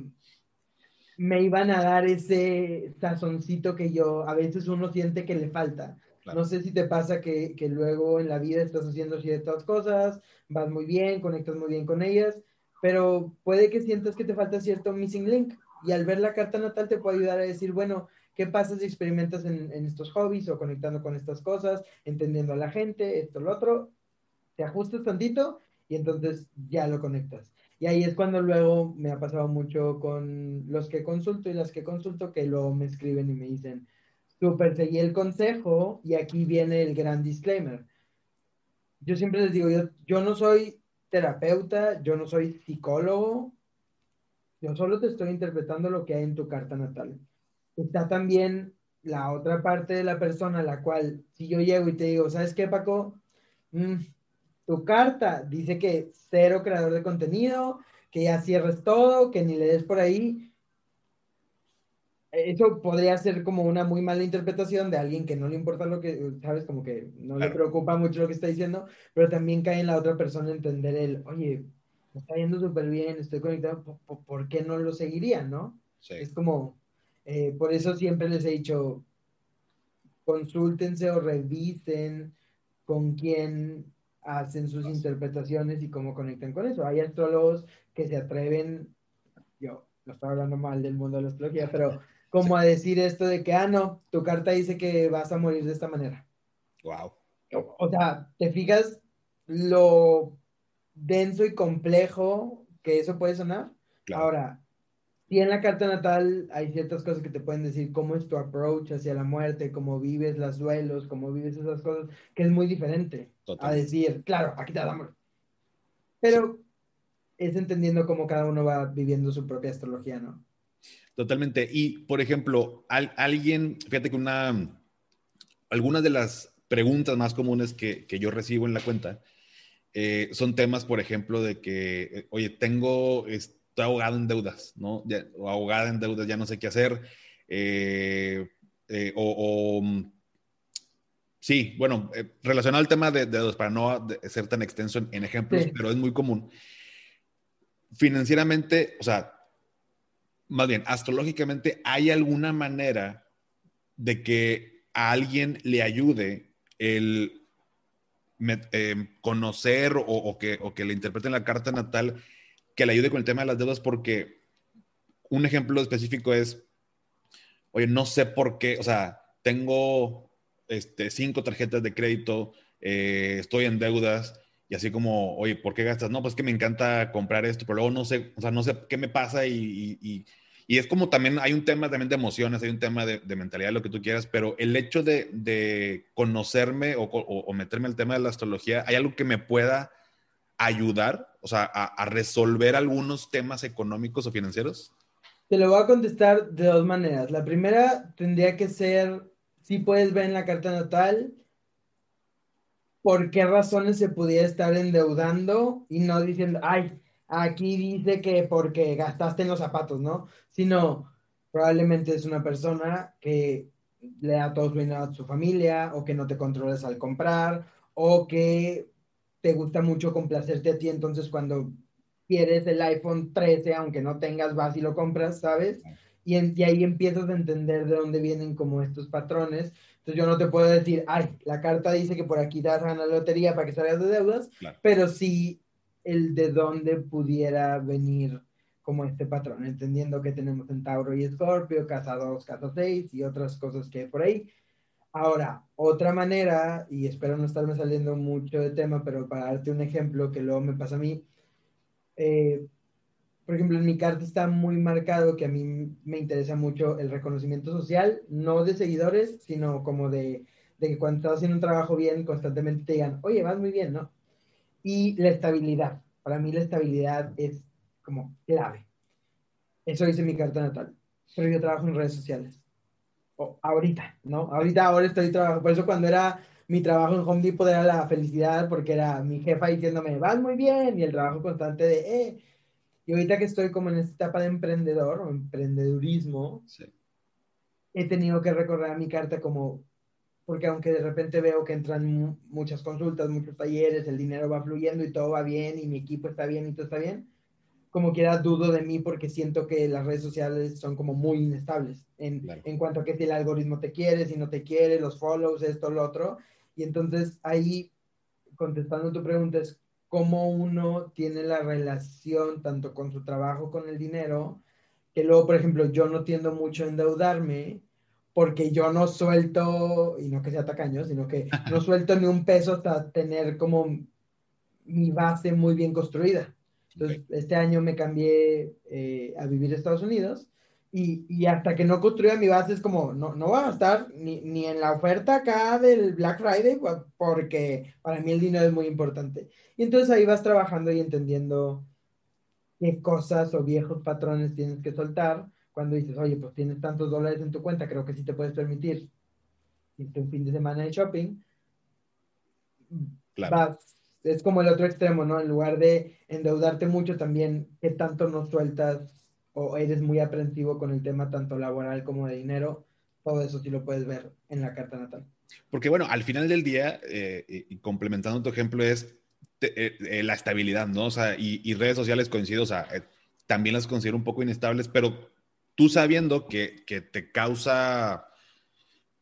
me iban a dar ese sazoncito que yo, a veces uno siente que le falta. No sé si te pasa que, que, luego en la vida estás haciendo ciertas cosas, vas muy bien, conectas muy bien con ellas, pero puede que sientas que te falta cierto missing link. Y al ver la carta natal te puede ayudar a decir, bueno, ¿qué pasa si experimentas en, en estos hobbies o conectando con estas cosas, entendiendo a la gente, esto, lo otro? Te ajustas tantito y entonces ya lo conectas. Y ahí es cuando luego me ha pasado mucho con los que consulto y las que consulto que luego me escriben y me dicen, súper seguí el consejo y aquí viene el gran disclaimer. Yo siempre les digo, yo, yo no soy terapeuta, yo no soy psicólogo, yo solo te estoy interpretando lo que hay en tu carta natal. Está también la otra parte de la persona, la cual, si yo llego y te digo, ¿sabes qué, Paco? Mm, tu carta dice que cero creador de contenido, que ya cierres todo, que ni le des por ahí. Eso podría ser como una muy mala interpretación de alguien que no le importa lo que, sabes, como que no le preocupa mucho lo que está diciendo, pero también cae en la otra persona entender el, oye, me está yendo súper bien, estoy conectado, ¿por, qué no lo seguiría, no? Es como, eh, por eso siempre les he dicho, consúltense o revisen con quién hacen sus interpretaciones y cómo conectan con eso. Hay astrólogos que se atreven, yo no estoy hablando mal del mundo de la astrología, pero como a decir esto de que, ah, no, tu carta dice que vas a morir de esta manera. Wow. O, sea, ¿te fijas lo denso y complejo que eso puede sonar? Ahora, y en la carta natal hay ciertas cosas que te pueden decir cómo es tu approach hacia la muerte, cómo vives los duelos, cómo vives esas cosas, que es muy diferente a decir, claro, aquí te damos. Pero es entendiendo cómo cada uno va viviendo su propia astrología, ¿no? Totalmente. Y, por ejemplo, alguien, fíjate que una, algunas de las preguntas más comunes que, que yo recibo en la cuenta eh, son temas, por ejemplo, de que, oye, tengo estoy ahogado en deudas, ¿no? o ahogada en deudas, ya no sé qué hacer. Eh, eh, o, mm, sí, bueno, eh, relacionado al tema de, deudas, para no ser tan extenso en, ejemplos, pero es muy común. Financieramente, o sea, más bien, astrológicamente, ¿hay alguna manera de que a alguien le ayude el eh, conocer o, que, o que le interpreten la carta natal que le ayude con el tema de las deudas? Porque un ejemplo específico es, oye, no sé por qué, o sea, tengo este, cinco tarjetas de crédito, eh, estoy en deudas y así como, oye, ¿por qué gastas? No, pues que me encanta comprar esto, pero luego no sé, o sea, no sé qué me pasa y, y, y es como también hay un tema también de emociones, hay un tema de, de mentalidad, lo que tú quieras, pero el hecho de, de conocerme o, o, o, meterme el tema de la astrología, ¿hay algo que me pueda ayudar, o sea, a, a resolver algunos temas económicos o financieros? Te lo voy a contestar de dos maneras. La primera tendría que ser, si puedes ver en la carta natal, por qué razones se pudiera estar endeudando y no diciendo, ay, aquí dice que porque gastaste en los zapatos, ¿no? Sino, probablemente es una persona que le da todo su dinero a su familia o que no te controles al comprar o que te gusta mucho complacerte a ti, entonces cuando quieres el iPhone 13, aunque no tengas, vas y lo compras, ¿sabes? Y, en, y, ahí empiezas a entender de dónde vienen como estos patrones. Entonces yo no te puedo decir, ay, la carta dice que por aquí te vas a ganar la lotería para que salgas de deudas, claro. pero sí el de dónde pudiera venir como este patrón, entendiendo que tenemos en Tauro y Escorpio, casa 2, casa 6 y otras cosas que hay por ahí. Ahora, otra manera, y espero no estarme saliendo mucho de tema, pero para darte un ejemplo que luego me pasa a mí, eh, por ejemplo, en mi carta está muy marcado que a mí me interesa mucho el reconocimiento social, no de seguidores, sino como de, de que cuando estás haciendo un trabajo bien, constantemente te digan, oye, vas muy bien, ¿no? Y la estabilidad. Para mí la estabilidad es como clave. Eso dice mi carta natal. Pero yo trabajo en redes sociales. Ahorita, ¿no? Ahorita, ahora estoy trabajando. Por eso cuando era mi trabajo en Home Depot era la felicidad porque era mi jefa diciéndome, vas muy bien, y el trabajo constante de, eh. Y ahorita que estoy como en esta etapa de emprendedor o emprendedurismo, sí. he tenido que recorrer a mi carta como, porque aunque de repente veo que entran muchas consultas, muchos talleres, el dinero va fluyendo y todo va bien y mi equipo está bien y todo está bien, como quiera dudo de mí porque siento que las redes sociales son como muy inestables en, claro. en cuanto a que si el algoritmo te quiere, si no te quiere, los follows, esto, lo otro. Y entonces ahí, contestando tu pregunta, es cómo uno tiene la relación tanto con su trabajo, con el dinero, que luego, por ejemplo, yo no tiendo mucho a endeudarme porque yo no suelto, y no que sea tacaño, sino que no suelto ni un peso hasta tener como mi base muy bien construida. Entonces, okay. este año me cambié eh, a vivir a Estados Unidos y, y, hasta que no construya mi base es como, no, no va a estar ni, ni, en la oferta acá del Black Friday, porque para mí el dinero es muy importante. Y entonces ahí vas trabajando y entendiendo qué cosas o viejos patrones tienes que soltar cuando dices, oye, pues tienes tantos dólares en tu cuenta, creo que sí te puedes permitir irte un fin de semana de shopping. Claro. Vas, es como el otro extremo, ¿no? En lugar de endeudarte mucho, también, ¿qué tanto no sueltas o eres muy aprensivo con el tema tanto laboral como de dinero, todo eso sí lo puedes ver en la carta natal. Porque bueno, al final del día, eh, y complementando tu ejemplo, es eh, la estabilidad, ¿no? O sea, y, redes sociales coincido, o sea, eh, también las considero un poco inestables, pero tú sabiendo que, que te causa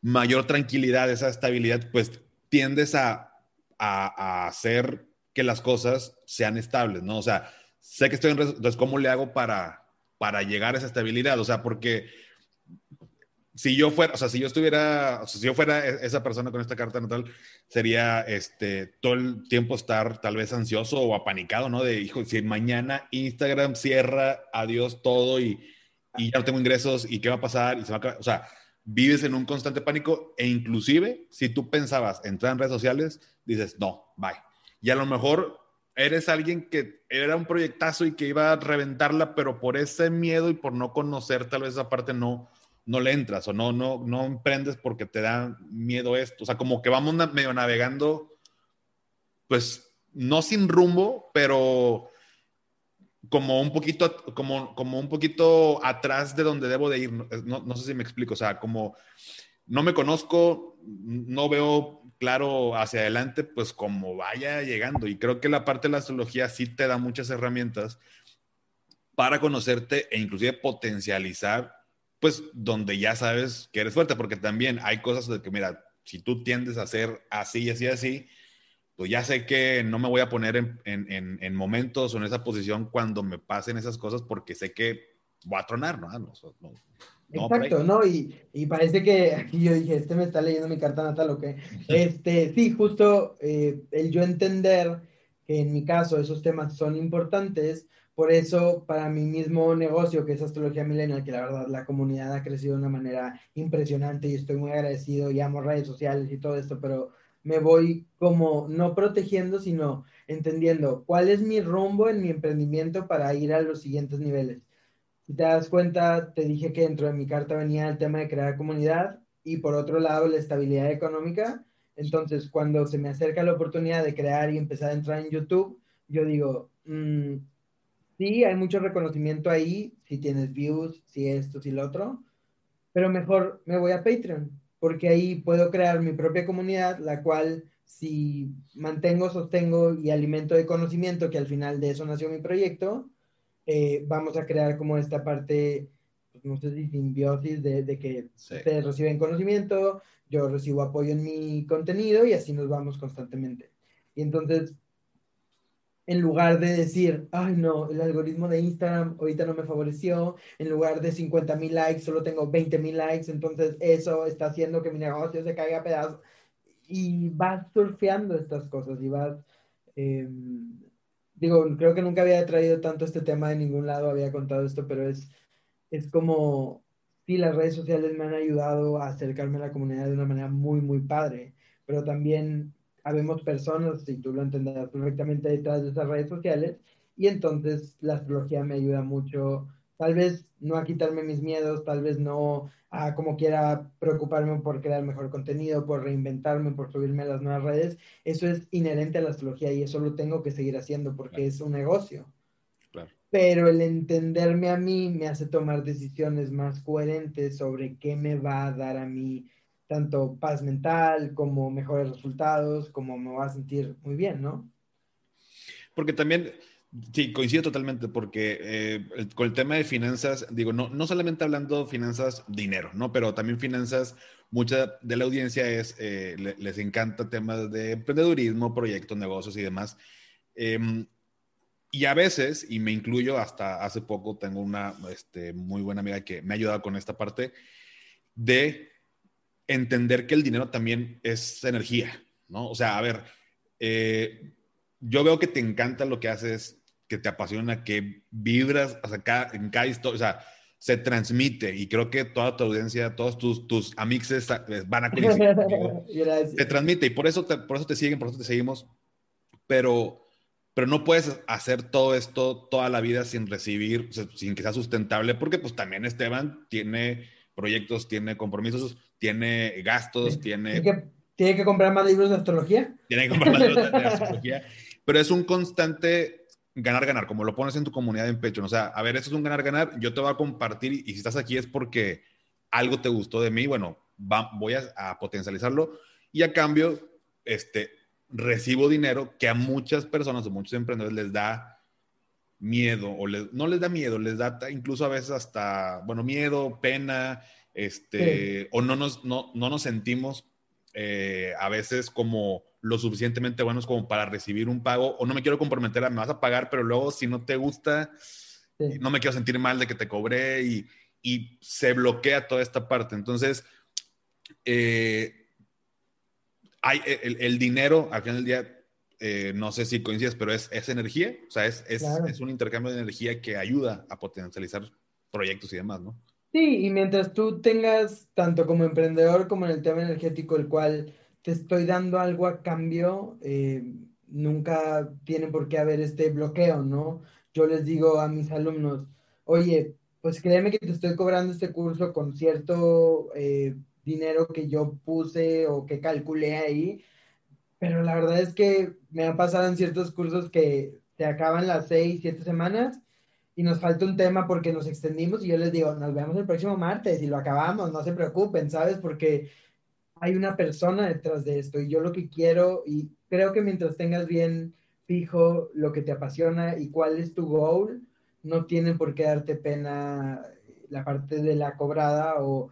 mayor tranquilidad, esa estabilidad, pues tiendes a, a, hacer que las cosas sean estables, ¿no? O sea, sé que estoy en redes, entonces, ¿cómo le hago para para llegar a esa estabilidad. O sea, porque si yo fuera, o sea, si yo estuviera, o sea, si yo fuera esa persona con esta carta natal, sería este, todo el tiempo estar tal vez ansioso o apanicado, ¿no? De, hijo, si mañana Instagram cierra, adiós todo y, y ya no tengo ingresos y qué va a pasar y se va a o sea, vives en un constante pánico e inclusive si tú pensabas entrar en redes sociales, dices, no, bye. Y a lo mejor eres alguien que era un proyectazo y que iba a reventarla, pero por ese miedo y por no conocer tal vez esa parte no, no le entras o no, no, no emprendes porque te da miedo esto. O sea, como que vamos medio navegando, pues no sin rumbo, pero como un poquito, como, como un poquito atrás de donde debo de ir. No, no sé si me explico. O sea, como no me conozco, no veo claro hacia adelante, pues como vaya llegando. Y creo que la parte de la astrología sí te da muchas herramientas para conocerte e inclusive potencializar, pues, donde ya sabes que eres fuerte, porque también hay cosas de que, mira, si tú tiendes a hacer así y así, así, pues ya sé que no me voy a poner en, en, en, momentos o en esa posición cuando me pasen esas cosas porque sé que voy a tronar, ¿no? no, Exacto, ¿no? Y, y, parece que aquí yo dije, este me está leyendo mi carta natal o qué. Este, sí, justo eh, el yo entender que en mi caso esos temas son importantes, por eso para mi mismo negocio, que es Astrología Millennial, que la verdad la comunidad ha crecido de una manera impresionante y estoy muy agradecido y amo redes sociales y todo esto, pero me voy como no protegiendo, sino entendiendo cuál es mi rumbo en mi emprendimiento para ir a los siguientes niveles. Si te das cuenta, te dije que dentro de mi carta venía el tema de crear comunidad y por otro lado la estabilidad económica. Entonces, cuando se me acerca la oportunidad de crear y empezar a entrar en YouTube, yo digo, mm, sí, hay mucho reconocimiento ahí, si tienes views, si esto, si lo otro, pero mejor me voy a Patreon porque ahí puedo crear mi propia comunidad, la cual si mantengo, sostengo y alimento de conocimiento, que al final de eso nació mi proyecto, eh, vamos a crear como esta parte, pues, no sé si simbiosis de, de que ustedes reciben conocimiento, yo recibo apoyo en mi contenido y así nos vamos constantemente. Y entonces, en lugar de decir, ay no, el algoritmo de Instagram ahorita no me favoreció, en lugar de 50 mil likes solo tengo 20 mil likes, entonces eso está haciendo que mi negocio se caiga a pedazos. Y vas surfeando estas cosas y vas, em, digo, creo que nunca había traído tanto este tema de ningún lado, había contado esto, pero es, es como, sí, las redes sociales me han ayudado a acercarme a la comunidad de una manera muy, muy padre, pero también habemos personas, y tú lo entenderás perfectamente, detrás de esas redes sociales, y entonces la astrología me ayuda mucho, tal vez no a quitarme mis miedos, tal vez no a como quiera preocuparme por crear mejor contenido, por reinventarme, por subirme a las nuevas redes, eso es inherente a la astrología y eso lo tengo que seguir haciendo porque es un negocio. Pero el entenderme a mí me hace tomar decisiones más coherentes sobre qué me va a dar a mí tanto paz mental como mejores resultados, como me va a sentir muy bien, ¿no? Porque también, sí, coincido totalmente, porque eh, con el tema de finanzas, digo, no, no solamente hablando finanzas, dinero, ¿no? Pero también finanzas, mucha de la audiencia es, eh, les encanta temas de emprendedurismo, proyectos, negocios y demás. Em, y a veces, y me incluyo hasta hace poco, tengo una este, muy buena amiga que me ha ayudado con esta parte de entender que el dinero también es energía, ¿no? O sea, a ver, eh, yo veo que te encanta lo que haces, que te apasiona, que vibras, o sea, en cada historia, o sea, se transmite y creo que toda tu audiencia, todos tus, tus amixes eh, van a coincidir. se transmite y por eso, te, por eso te siguen, por eso te seguimos, pero, pero no puedes hacer todo esto toda la vida sin recibir, sin que sea sustentable, porque pues también Esteban tiene proyectos, tiene compromisos, tiene gastos, tiene... ¿Tiene que, comprar más libros de astrología. Tiene que comprar más libros de, astrología. Pero es un constante ganar-ganar, como lo pones en tu comunidad en pecho. O sea, a ver, esto es un ganar-ganar, yo te voy a compartir y, si estás aquí es porque algo te gustó de mí, bueno, voy a, potencializarlo y a cambio, este, recibo dinero que a muchas personas o muchos emprendedores les da miedo o no les da miedo, les da incluso a veces hasta, bueno, miedo, pena, este, o no nos, no, no nos sentimos eh, a veces como lo suficientemente buenos como para recibir un pago, o no me quiero comprometer a me vas a pagar, pero luego si no te gusta, no me quiero sentir mal de que te cobré y, y se bloquea toda esta parte. Entonces, eh, hay el, el, dinero, al final del día, eh, no sé si coincides, pero es, es energía, o sea, es, es, es un intercambio de energía que ayuda a potencializar proyectos y demás, ¿no? Sí, y mientras tú tengas, tanto como emprendedor como en el tema energético, el cual te estoy dando algo a cambio, eh, nunca tiene por qué haber este bloqueo, ¿no? Yo les digo a mis alumnos, oye, pues créeme que te estoy cobrando este curso con cierto eh, dinero que yo puse o que calculé ahí, pero la verdad es que me han pasado en ciertos cursos que se acaban las seis, siete semanas y nos falta un tema porque nos extendimos y yo les digo, nos vemos el próximo martes y lo acabamos, no se preocupen, ¿sabes? Porque hay una persona detrás de esto y yo lo que quiero y creo que mientras tengas bien fijo lo que te apasiona y cuál es tu goal, no tiene por qué darte pena la parte de la cobrada o,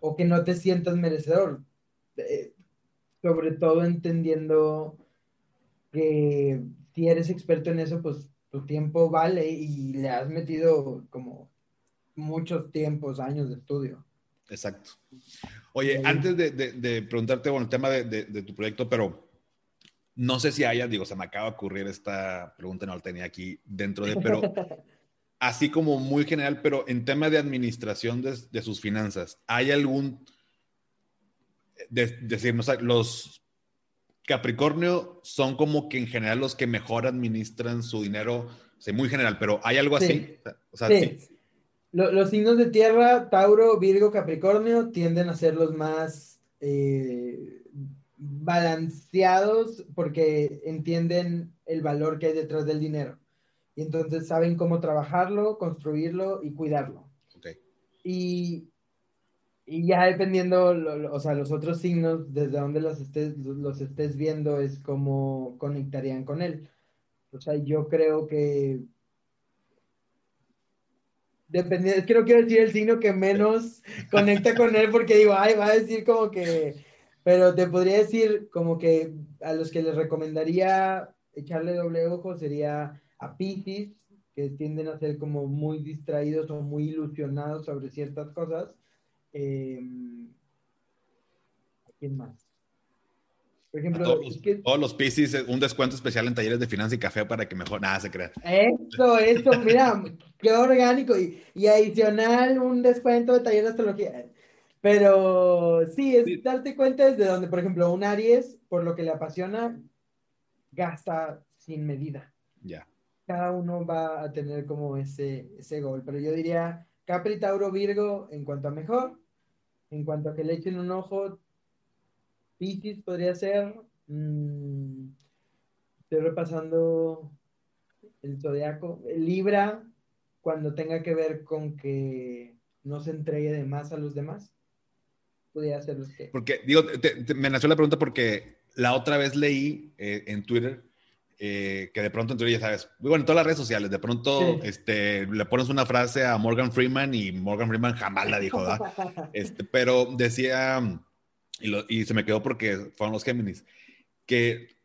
o que no te sientas merecedor. Eh, sobre todo entendiendo que si eres experto en eso, pues tu tiempo vale y le has metido como muchos tiempos, años de estudio. Exacto. Oye, antes de, preguntarte, bueno, el tema de, tu proyecto, pero no sé si haya, digo, se me acaba de ocurrir esta pregunta, no la tenía aquí dentro de, pero así como muy general, pero en tema de administración de, sus finanzas, ¿hay algún, decir, los Capricornio son como que en general los que mejor administran su dinero, sé, muy general, pero ¿hay algo así? sí. Los, signos de tierra, Tauro, Virgo, Capricornio, tienden a ser los más eh, balanceados porque entienden el valor que hay detrás del dinero. Y entonces saben cómo trabajarlo, construirlo y cuidarlo. Y, y, ya dependiendo, o sea, los otros signos, desde donde los estés, los estés viendo, es cómo conectarían con él. O sea, yo creo que dependiendo, quiero quiero decir el signo que menos conecta con él porque digo, ay, va a decir como que, pero te podría decir como que a los que les recomendaría echarle doble ojo sería a Pisces, que tienden a ser como muy distraídos o muy ilusionados sobre ciertas cosas. Eh, ¿Quién más? Por ejemplo, todos, los, Pisces, un descuento especial en talleres de finanzas y café para que mejor nada se crea. Eso, eso, mira, qué orgánico y, y, adicional un descuento de taller de astrología. Pero sí, es darte cuenta desde donde, por ejemplo, un Aries, por lo que le apasiona, gasta sin medida. Ya cada uno va a tener como ese, ese gol. Pero yo diría Capri, Tauro, Virgo en cuanto a mejor. En cuanto a que le echen un ojo, Pisces podría ser. Mm, estoy repasando el zodiaco. Libra, cuando tenga que ver con que no se entregue de más a los demás. Podría ser usted. Porque, digo, me nació la pregunta porque la otra vez leí eh, en Twitter eh, que de pronto entre ya sabes, bueno, en todas las redes sociales, de pronto este, le pones una frase a Morgan Freeman y Morgan Freeman jamás la dijo, ¿verdad? Este, pero decía, y, y, se me quedó porque fueron los Géminis, que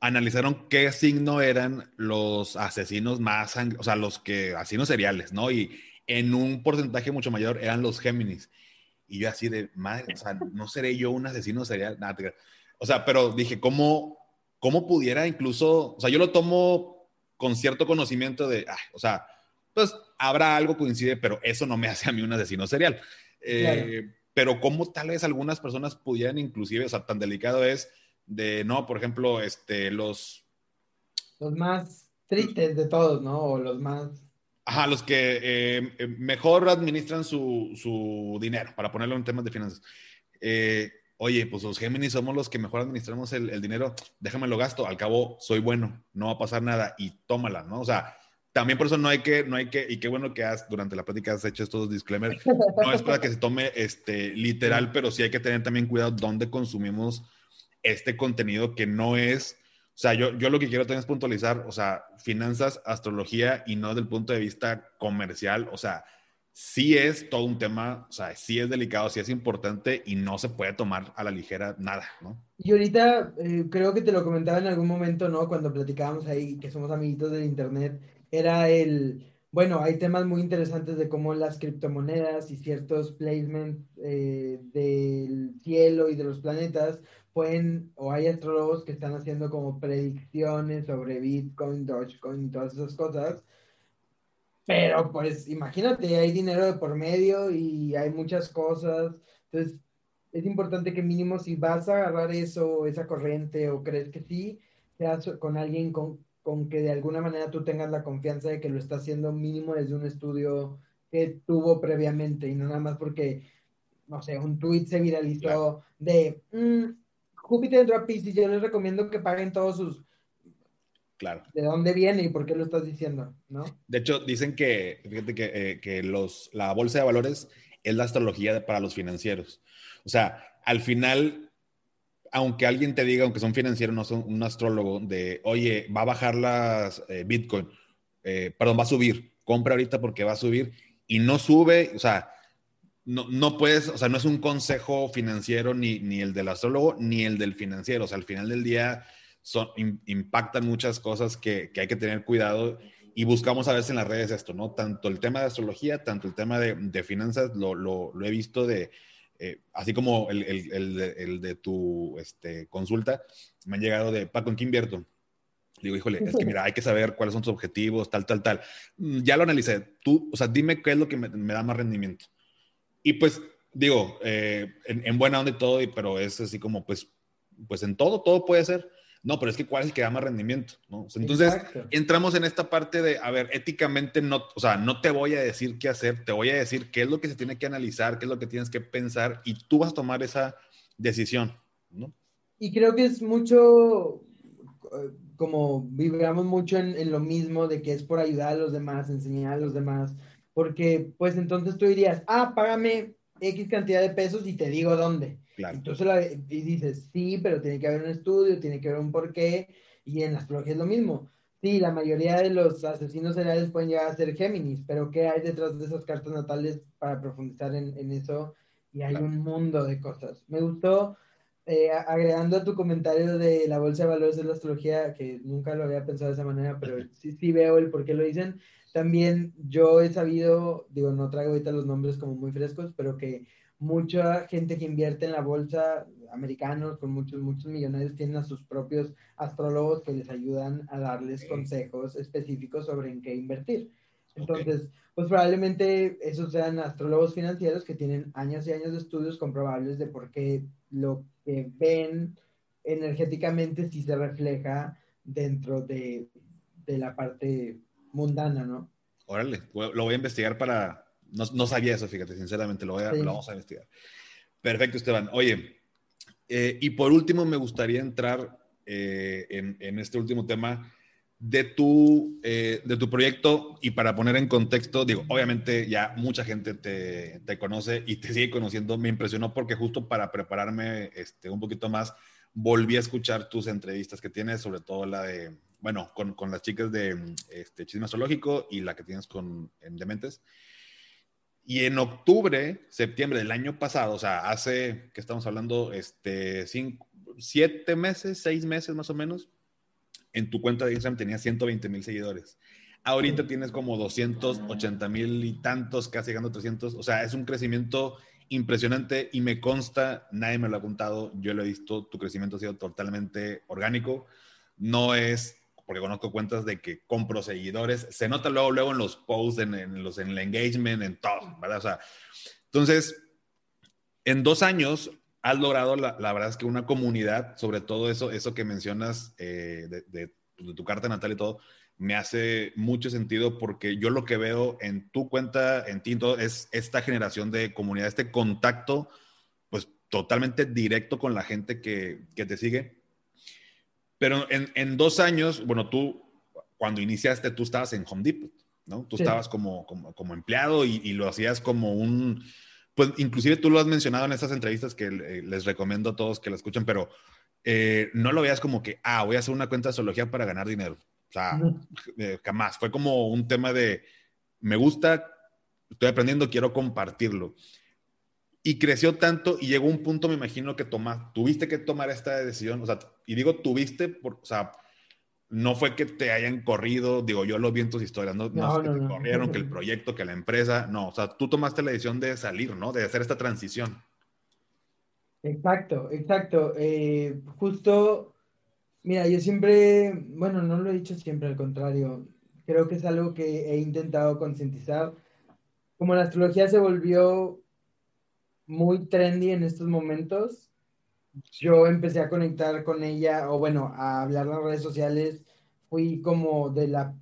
analizaron qué signo eran los asesinos más, o sea, los que, asesinos seriales, ¿no? Y en un porcentaje mucho mayor eran los Géminis. Y yo así de, madre, o sea, no seré yo un asesino serial, nada, o sea, pero dije, ¿cómo cómo pudiera incluso, o sea, yo lo tomo con cierto conocimiento de, o sea, pues habrá algo coincide, pero eso no me hace a mí un asesino serial. Eh, pero cómo tal vez algunas personas pudieran inclusive, o sea, tan delicado es de, no, por ejemplo, este, los... Los más tristes de todos, ¿no? O los más... Ajá, los que eh, eh, mejor administran su, su, dinero, para ponerlo en temas de finanzas. Eh, oye, pues los Géminis somos los que mejor administramos el, el, dinero, déjame lo gasto, al cabo soy bueno, no va a pasar nada y tómala, ¿no? O sea, también por eso no hay que, no hay que, y qué bueno que has, durante la plática has hecho estos disclaimers, no es para que se tome este, literal, pero sí hay que tener también cuidado dónde consumimos este contenido que no es, o sea, yo, yo lo que quiero también es puntualizar, o sea, finanzas, astrología y no desde el punto de vista comercial, o sea, sí es todo un tema, o sea, sí es delicado, sí es importante y no se puede tomar a la ligera nada, ¿no? Y ahorita eh, creo que te lo comentaba en algún momento, ¿no? Cuando platicábamos ahí, que somos amiguitos del Internet, era el, bueno, hay temas muy interesantes de cómo las criptomonedas y ciertos placements eh, del cielo y de los planetas pueden, o hay astrólogos que están haciendo como predicciones sobre Bitcoin, Dogecoin todas esas cosas pero pues imagínate, hay dinero de por medio y hay muchas cosas. Entonces, es importante que mínimo si vas a agarrar eso, esa corriente, o crees que sí, seas con alguien con, con que de alguna manera tú tengas la confianza de que lo está haciendo mínimo desde un estudio que tuvo previamente y no nada más porque, no sé, un tweet se viralizó de mm, Júpiter entró a Pisces, yo les recomiendo que paguen todos sus Claro. ¿De dónde viene y por qué lo estás diciendo? ¿no? De hecho, dicen que, fíjate que, eh, que los, la bolsa de valores es la astrología para los financieros. O sea, al final, aunque alguien te diga, aunque son financieros, no son un astrólogo, de, oye, va a bajar las eh, Bitcoin, eh, perdón, va a subir. compra ahorita porque va a subir y no sube, o sea, no, no puedes, o sea, no es un consejo financiero ni, ni el del astrólogo ni el del financiero, o sea, al final del día son, impactan muchas cosas que, que hay que tener cuidado y buscamos a veces en las redes esto, ¿no? Tanto el tema de astrología, tanto el tema de, de finanzas, lo, lo, lo, he visto de, eh, así como el, el, el, de tu este, consulta, me han llegado de, Paco, ¿en qué invierto? Digo, híjole, es que mira, hay que saber cuáles son tus objetivos, tal, tal, tal. Mm, ya lo analicé. Tú, o sea, dime qué es lo que me, me da más rendimiento. Y pues, digo, eh, en, en, buena onda y todo, pero es así como, pues, pues en todo, todo puede ser. No, pero es que cuál es el que da más rendimiento, ¿no? Entonces, Exacto. entramos en esta parte de, a ver, éticamente no, o sea, no te voy a decir qué hacer, te voy a decir qué es lo que se tiene que analizar, qué es lo que tienes que pensar y tú vas a tomar esa decisión, ¿no? Y creo que es mucho, como vibramos mucho en, en lo mismo, de que es por ayudar a los demás, enseñar a los demás, porque pues entonces tú dirías, ah, págame X cantidad de pesos y te digo dónde. Claro. Entonces la, y dices, sí, pero tiene que haber un estudio, tiene que haber un porqué, y en la astrología es lo mismo. Sí, la mayoría de los asesinos seriales pueden llegar a ser Géminis, pero ¿qué hay detrás de esas cartas natales para profundizar en, en eso? Y hay claro. un mundo de cosas. Me gustó, eh, agregando a tu comentario de la bolsa de valores de la astrología, que nunca lo había pensado de esa manera, pero sí, sí veo el por qué lo dicen. También yo he sabido, digo, no traigo ahorita los nombres como muy frescos, pero que mucha gente que invierte en la bolsa, americanos con muchos, muchos millonarios, tienen a sus propios astrólogos que les ayudan a darles okay. consejos específicos sobre en qué invertir. Entonces, okay. pues probablemente esos sean astrólogos financieros que tienen años y años de estudios comprobables de por qué lo que ven energéticamente sí se refleja dentro de, de la parte mundana, ¿no? Órale, lo voy a investigar para, no, no, sabía eso, fíjate, sinceramente, lo, voy a, sí. lo, vamos a investigar. Perfecto, Esteban. Oye, eh, y por último me gustaría entrar eh, en, en, este último tema de tu, eh, de tu proyecto y para poner en contexto, digo, obviamente ya mucha gente te, te, conoce y te sigue conociendo, me impresionó porque justo para prepararme este, un poquito más, volví a escuchar tus entrevistas que tienes, sobre todo la de, bueno, con, con las chicas de este, Chisme Zoológico y la que tienes con en Dementes. Y en octubre, septiembre del año pasado, o sea, hace, que estamos hablando, este, cinco, siete meses, seis meses más o menos, en tu cuenta de Instagram tenías 120 mil seguidores. Ahorita tienes como 280 mil y tantos, casi llegando a 300. O sea, es un crecimiento impresionante y me consta, nadie me lo ha contado, yo lo he visto, tu crecimiento ha sido totalmente orgánico. No es porque conozco cuentas de que compro seguidores, se nota luego, luego en los posts, en, en, los, en el engagement, en todo, ¿verdad? O sea, entonces, en dos años has logrado, la, la verdad es que una comunidad, sobre todo eso, eso que mencionas eh, de, de, tu carta natal y todo, me hace mucho sentido porque yo lo que veo en tu cuenta, en Tinto, es esta generación de comunidad, este contacto, pues totalmente directo con la gente que, que te sigue pero en, en, dos años, bueno, tú, cuando iniciaste, tú estabas en Home Depot, ¿no? Tú sí. estabas como, como, como empleado y, y, lo hacías como un, pues inclusive tú lo has mencionado en estas entrevistas que les recomiendo a todos que la escuchen, pero eh, no lo veas como que, ah, voy a hacer una cuenta de zoología para ganar dinero. O sea, eh, jamás. Fue como un tema de, me gusta, estoy aprendiendo, quiero compartirlo y creció tanto y llegó un punto, me imagino, que toma, tuviste que tomar esta decisión, o sea, y digo tuviste, por, o sea, no fue que te hayan corrido, digo, yo lo vi en tus historias, no, no, no, que te corrieron, que el proyecto, que la empresa, no, o sea, tú tomaste la decisión de salir, ¿no? De hacer esta transición. Exacto, exacto. Eh, justo, mira, yo siempre, bueno, no lo he dicho siempre, al contrario, creo que es algo que he intentado concientizar. Como la astrología se volvió muy trendy en estos momentos. Yo empecé a conectar con ella, o bueno, a hablar en las redes sociales. Fui como de la,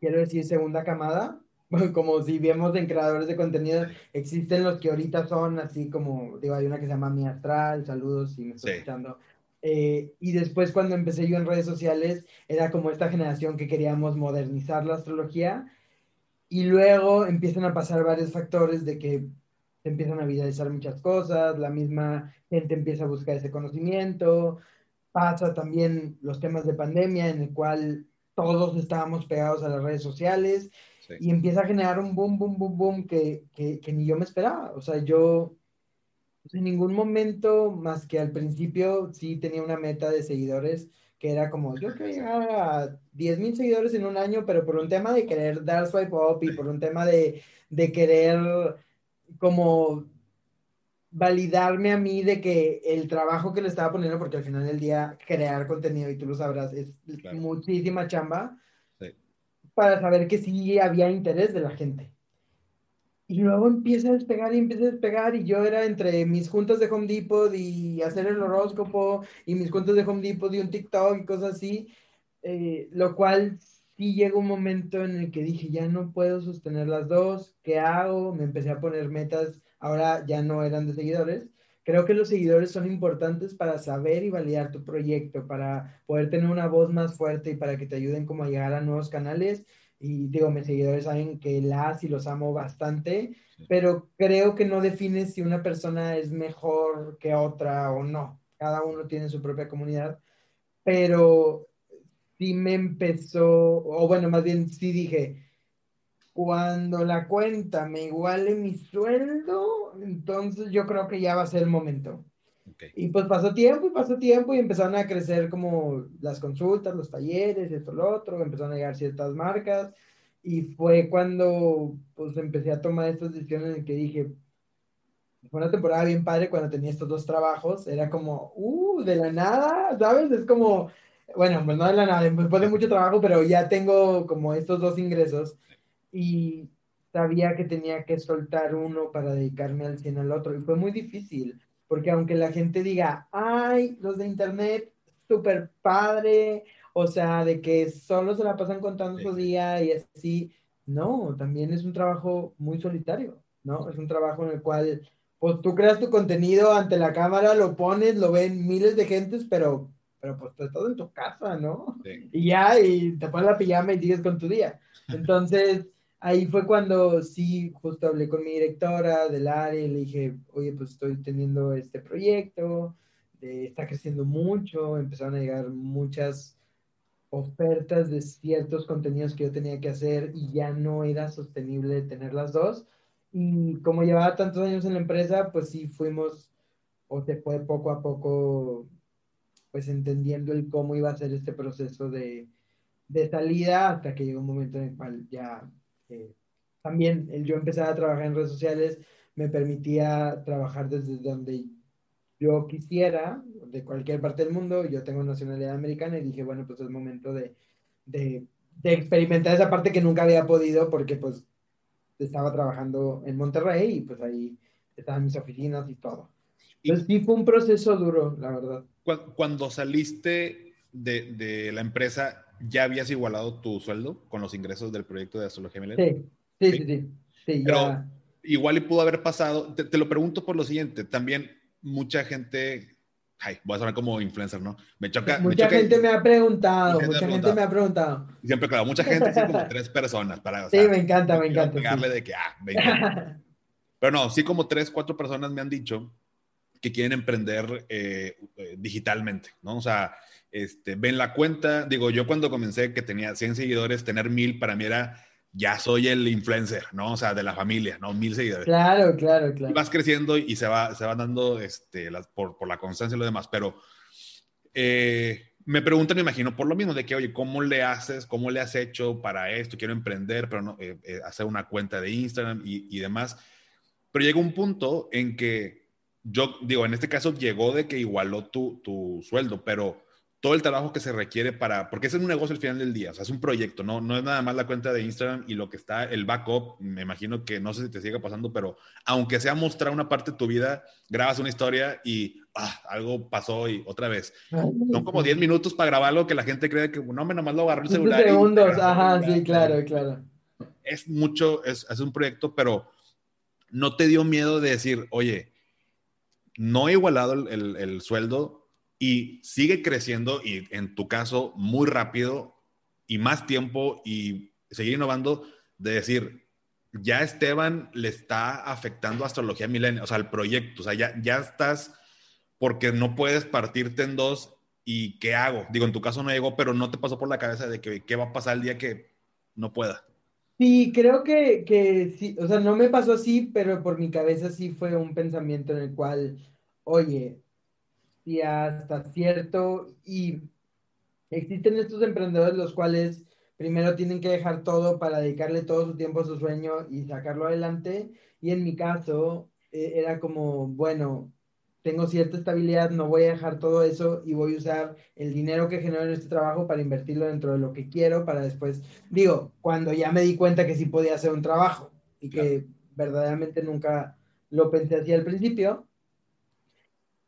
quiero decir, segunda camada. Como si vemos en creadores de contenido, existen los que ahorita son así como, digo, hay una que se llama Mi Astral, saludos si me estoy sí. escuchando. Eh, y después cuando empecé yo en redes sociales, era como esta generación que queríamos modernizar la astrología. Y luego empiezan a pasar varios factores de que se empiezan a viralizar muchas cosas, la misma gente empieza a buscar ese conocimiento, pasa también los temas de pandemia en el cual todos estábamos pegados a las redes sociales y empieza a generar un boom, boom, boom, boom que, que, que, ni yo me esperaba. O sea, yo pues, en ningún momento, más que al principio, sí tenía una meta de seguidores que era como, yo quiero llegar a 10 mil seguidores en un año, pero por un tema de querer dar swipe up y por un tema de, de querer como validarme a mí de que el trabajo que le estaba poniendo, porque al final del día crear contenido, y tú lo sabrás, es muchísima chamba, para saber que sí había interés de la gente. Y luego empieza a despegar y empieza a despegar y yo era entre mis juntas de Home Depot y hacer el horóscopo y mis juntas de Home Depot y un TikTok y cosas así, eh, lo cual sí llegó un momento en el que dije, ya no puedo sostener las dos, ¿qué hago? Me empecé a poner metas, ahora ya no eran de seguidores. Creo que los seguidores son importantes para saber y validar tu proyecto, para poder tener una voz más fuerte y para que te ayuden como a llegar a nuevos canales y digo, mis seguidores saben que las y los amo bastante, pero creo que no define si una persona es mejor que otra o no. Cada uno tiene su propia comunidad, pero sí me empezó, o bueno, más bien sí dije, cuando la cuenta me iguale mi sueldo, entonces yo creo que ya va a ser el momento. Y pues pasó tiempo y pasó tiempo y empezaron a crecer como las consultas, los talleres, esto, lo otro, empezaron a llegar ciertas marcas y fue cuando pues empecé a tomar estas decisiones en que dije, fue una temporada bien padre cuando tenía estos dos trabajos, era como, uh, de la nada, ¿sabes? Es como, bueno, pues no de la nada, después de mucho trabajo, pero ya tengo como estos dos ingresos y sabía que tenía que soltar uno para dedicarme al 100 al otro y fue muy difícil porque aunque la gente diga, ay, los de internet, súper padre, o sea, de que solo se la pasan contando su día y así, no, también es un trabajo muy solitario, ¿no? Es un trabajo en el cual, pues tú creas tu contenido ante la cámara, lo pones, lo ven miles de gentes, pero, pero pues todo en tu casa, ¿no? Y ya, y te pones la pijama y sigues con tu día. Entonces, ahí fue cuando sí, justo hablé con mi directora del área y le dije, oye, pues estoy teniendo este proyecto, está creciendo mucho, empezaron a llegar muchas ofertas de ciertos contenidos que yo tenía que hacer y ya no era sostenible tener las dos. Y como llevaba tantos años en la empresa, pues sí fuimos, o se fue poco a poco, pues entendiendo el cómo iba a ser este proceso de, de salida hasta que llegó un momento en el cual ya también el yo empezar a trabajar en redes sociales me permitía trabajar desde donde yo quisiera, de cualquier parte del mundo. Yo tengo nacionalidad americana y dije, bueno, pues es momento de, de, de experimentar esa parte que nunca había podido porque pues estaba trabajando en Monterrey y pues ahí estaban mis oficinas y todo. Entonces sí fue un proceso duro, la verdad. Cuando saliste de, de la empresa, ¿ya habías igualado tu sueldo con los ingresos del proyecto de astrología milenaria? Sí, sí, sí. sí, Pero igual y pudo haber pasado, te, lo pregunto por lo siguiente, también mucha gente, ay, voy a sonar como influencer, ¿no? Me choca. Mucha gente me ha preguntado, mucha gente me ha preguntado. siempre, claro, mucha gente, sí, como tres personas. Para, sí, me encanta, me encanta. Pegarle de que, ah, Pero no, sí como tres, cuatro personas me han dicho que quieren emprender eh, eh, digitalmente, ¿no? O sea, este, ven la cuenta, digo, yo cuando comencé que tenía 100 seguidores, tener mil para mí era, ya soy el influencer, ¿no? O sea, de la familia, ¿no? Mil seguidores. Claro, claro, claro. Y vas creciendo y se va, se va dando este, por, por la constancia y lo demás, pero eh, me preguntan, me imagino, por lo mismo, de que, oye, ¿cómo le haces? ¿Cómo le has hecho para esto? Quiero emprender, pero no, eh, eh, hacer una cuenta de Instagram y, y demás. Pero llega un punto en que yo, digo, en este caso llegó de que igualó tu, tu sueldo, pero todo el trabajo que se requiere para, porque es un negocio al final del día, o sea, es un proyecto, ¿no? No es nada más la cuenta de Instagram y lo que está, el backup, me imagino que no sé si te sigue pasando, pero aunque sea mostrar una parte de tu vida, grabas una historia y ah, algo pasó y otra vez. Son como 10 minutos para grabarlo que la gente cree que, no, me nomás lo agarró el celular. segundos, ajá, sí, claro, claro. Es mucho, es, es un proyecto, pero no te dio miedo de decir, oye, no he igualado el, el, el sueldo, y sigue creciendo y en tu caso muy rápido y más tiempo y seguir innovando de decir, ya Esteban le está afectando astrología milenio, o sea, el proyecto, o sea, ya, ya estás porque no puedes partirte en dos ¿Y qué hago? Digo, en tu caso no llegó, pero no te pasó por la cabeza de que qué va a pasar el día que no pueda. Sí, creo que, que sí, o sea, no me pasó así, pero por mi cabeza sí fue un pensamiento en el cual, oye, si hasta cierto, y existen estos emprendedores los cuales primero tienen que dejar todo para dedicarle todo su tiempo a su sueño y sacarlo adelante, y en mi caso eh, era como, bueno, tengo cierta estabilidad, no voy a dejar todo eso y voy a usar el dinero que genero en este trabajo para invertirlo dentro de lo que quiero para después, digo, cuando ya me di cuenta que sí podía hacer un trabajo y que verdaderamente nunca lo pensé así al principio.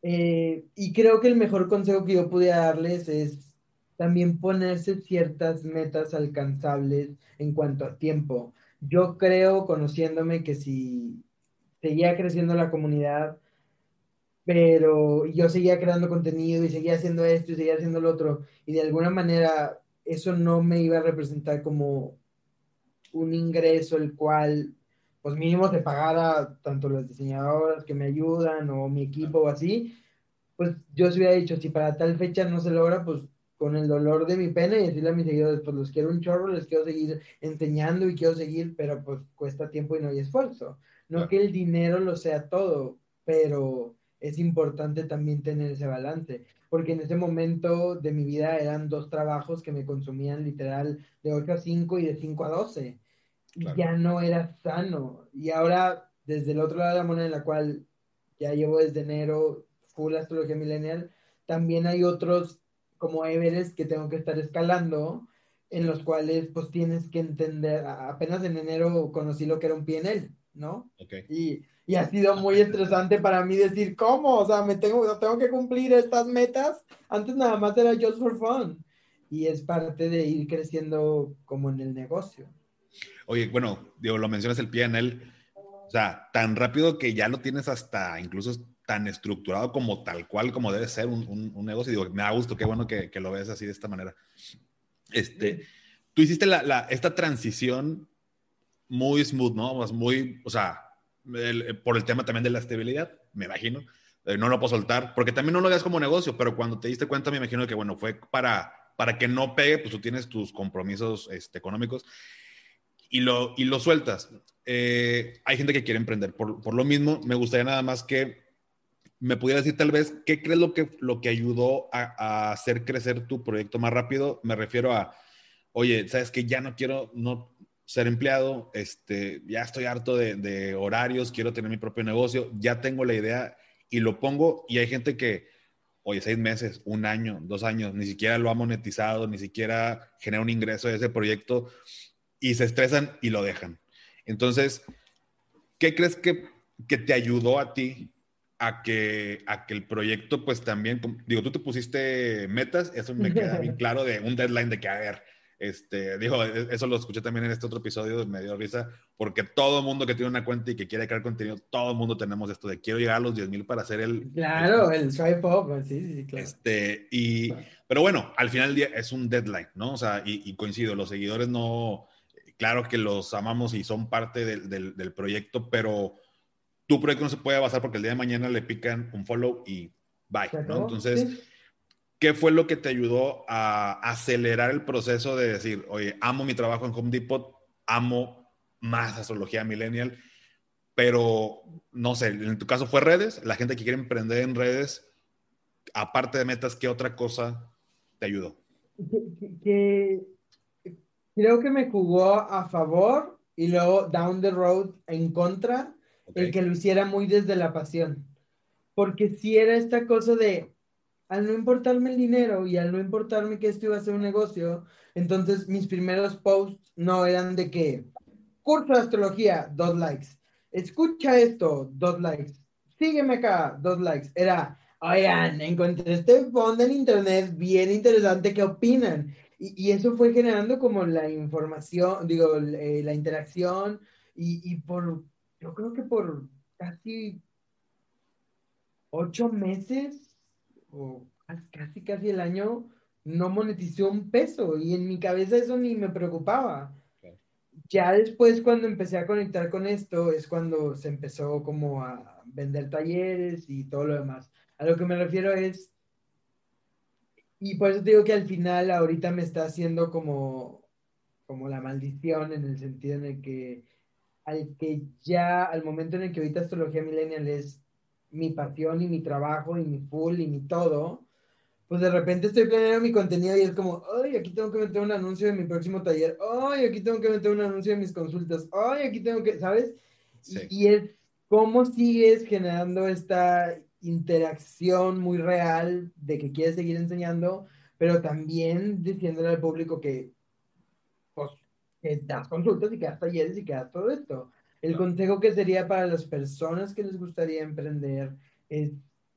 Eh, y creo que el mejor consejo que yo pude darles es también ponerse ciertas metas alcanzables en cuanto a tiempo. Yo creo, conociéndome, que si seguía creciendo la comunidad, pero yo seguía creando contenido y seguía haciendo esto y seguía haciendo lo otro, y de alguna manera eso no me iba a representar como un ingreso el cual, pues mínimo se pagara tanto las diseñadoras que me ayudan o mi equipo o así, pues yo se hubiera dicho, si para tal fecha no se logra, pues con el dolor de mi pena y decirle a mis seguidores, pues los quiero un chorro, les quiero seguir enseñando y quiero seguir, pero pues cuesta tiempo y no hay esfuerzo. No que el dinero lo sea todo, pero es importante también tener ese balance, porque en ese momento de mi vida eran dos trabajos que me consumían literal de 8 a 5 y de 5 a 12. Y ya no era sano. Y ahora, desde el otro lado de la moneda, en la cual ya llevo desde enero full astrología millennial, también hay otros como Everest que tengo que estar escalando, en los cuales pues tienes que entender, apenas en enero conocí lo que era un PNL, ¿no? Okay. Y y ha sido muy estresante para mí decir, ¿cómo? O sea, me tengo, tengo que cumplir estas metas. Antes nada más era just for fun. Y es parte de ir creciendo como en el negocio. Oye, bueno, digo, lo mencionas el PNL. O sea, tan rápido que ya lo tienes hasta incluso tan estructurado como tal cual como debe ser un, un, negocio. Digo, me da gusto, qué bueno que, que, lo ves así de esta manera. Este, tú hiciste la, la, esta transición muy smooth, ¿no? Muy, o sea, eh, por el tema también de la estabilidad, me imagino. Eh, no lo puedo soltar, porque también no lo veas como negocio, pero cuando te diste cuenta, me imagino que, bueno, fue para, para que no pegue, pues tú tienes tus compromisos este, económicos y lo, y lo sueltas. Eh, hay gente que quiere emprender por, por, lo mismo. Me gustaría nada más que me pudiera decir tal vez qué crees lo que, lo que ayudó a, a hacer crecer tu proyecto más rápido. Me refiero a, oye, sabes que ya no quiero, no, ser empleado, este, ya estoy harto de, horarios, quiero tener mi propio negocio, ya tengo la idea y lo pongo y hay gente que, oye, seis meses, un año, dos años, ni siquiera lo ha monetizado, ni siquiera genera un ingreso de ese proyecto y se estresan y lo dejan. Entonces, ¿qué crees que, que te ayudó a ti a que, a que el proyecto, pues también, digo, tú te pusiste metas, eso me queda bien claro de un deadline de que, a ver, este, dijo, e, eso lo escuché también en este otro episodio, me dio risa, porque todo el mundo que tiene una cuenta y que quiere crear contenido, todo el mundo tenemos esto de quiero llegar a los 10 mil para hacer el... Claro, el, swipe up, pues, sí, sí, claro. Este, y, pero bueno, al final del día es un deadline, ¿no? O sea, y, y coincido, los seguidores no, claro que los amamos y son parte del, del, del proyecto, pero tu proyecto no se puede basar porque el día de mañana le pican un follow y bye, ¿no? Entonces... ¿Qué fue lo que te ayudó a acelerar el proceso de decir, oye, amo mi trabajo en Home Depot, amo más astrología millennial, pero no sé, en tu caso fue redes, la gente que quiere emprender en redes, aparte de metas, ¿qué otra cosa te ayudó? Que, creo que me jugó a favor y luego down the road en contra, el que lo hiciera muy desde la pasión. Porque si era esta cosa de, al no importarme el dinero y al no importarme que esto iba a ser un negocio, entonces mis primeros posts no eran de que curso de astrología, dos likes. Escucha esto, dos likes. Sígueme acá, dos likes. Era, oigan, encontré este fondo en internet bien interesante, ¿qué opinan? Y, y eso fue generando como la información, digo, eh, la interacción y, y por, yo creo que por casi ocho meses o casi casi el año no monetizó un peso y en mi cabeza eso ni me preocupaba. Ya después cuando empecé a conectar con esto es cuando se empezó como a vender talleres y todo lo demás. A lo que me refiero es, Y por eso te digo que al final ahorita me está haciendo como, como la maldición en el sentido en el que al que ya, al momento en el que ahorita astrología millennial es mi pasión y mi trabajo y mi full y mi todo, pues de repente estoy planeando mi contenido y es como, ay, aquí tengo que meter un anuncio de mi próximo taller, ay, aquí tengo que meter un anuncio de mis consultas, ay, aquí tengo que, ¿sabes? Y, y, es cómo sigues generando esta interacción muy real de que quieres seguir enseñando, pero también diciéndole al público que, pues, que das consultas y que das talleres y que das todo esto. El consejo que sería para las personas que les gustaría emprender es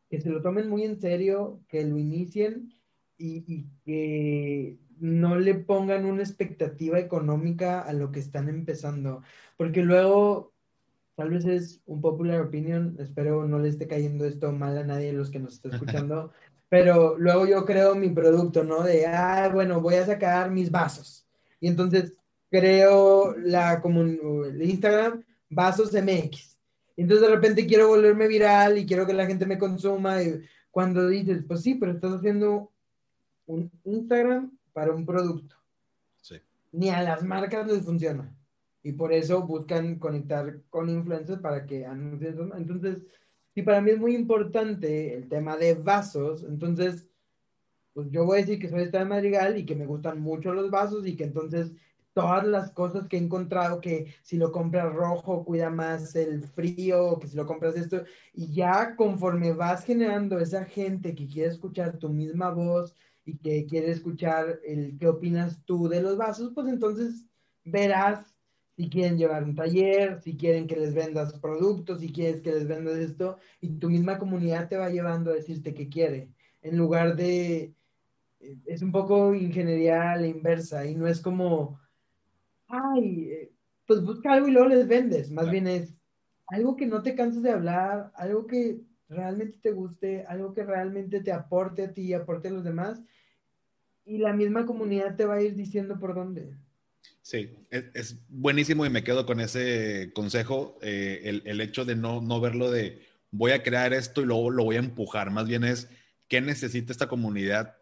que se lo tomen muy en serio, que lo inicien y, que no le pongan una expectativa económica a lo que están empezando, porque luego tal vez es un popular opinion, espero no le esté cayendo esto mal a nadie de los que nos está escuchando, pero luego yo creo mi producto, ¿no? De, ah, bueno, voy a sacar mis vasos. Y entonces creo la el Instagram, vasos MX. Entonces de repente quiero volverme viral y quiero que la gente me consuma. Y cuando dices, pues sí, pero estás haciendo un Instagram para un producto. Sí. Ni a las marcas les funciona. Y por eso buscan conectar con influencers para que anuncien. Entonces, sí, para mí es muy importante el tema de vasos. Entonces, pues yo voy a decir que soy de Madrigal y que me gustan mucho los vasos y que entonces todas las cosas que he encontrado, que si lo compras rojo cuida más el frío, que si lo compras esto, y ya conforme vas generando esa gente que quiere escuchar tu misma voz y que quiere escuchar el qué opinas tú de los vasos, pues entonces verás si quieren llevar un taller, si quieren que les vendas productos, si quieres que les vendas esto, y tu misma comunidad te va llevando a decirte qué quiere, en lugar de, es un poco ingeniería a la inversa, y no es como ay, eh, pues busca algo y luego les vendes. Más bien es algo que no te canses de hablar, algo que realmente te guste, algo que realmente te aporte a ti y aporte a los demás. Y la misma comunidad te va a ir diciendo por dónde. Sí, es, buenísimo y me quedo con ese consejo, eh, el, el, hecho de no, no verlo de voy a crear esto y luego lo voy a empujar, más bien es qué necesita esta comunidad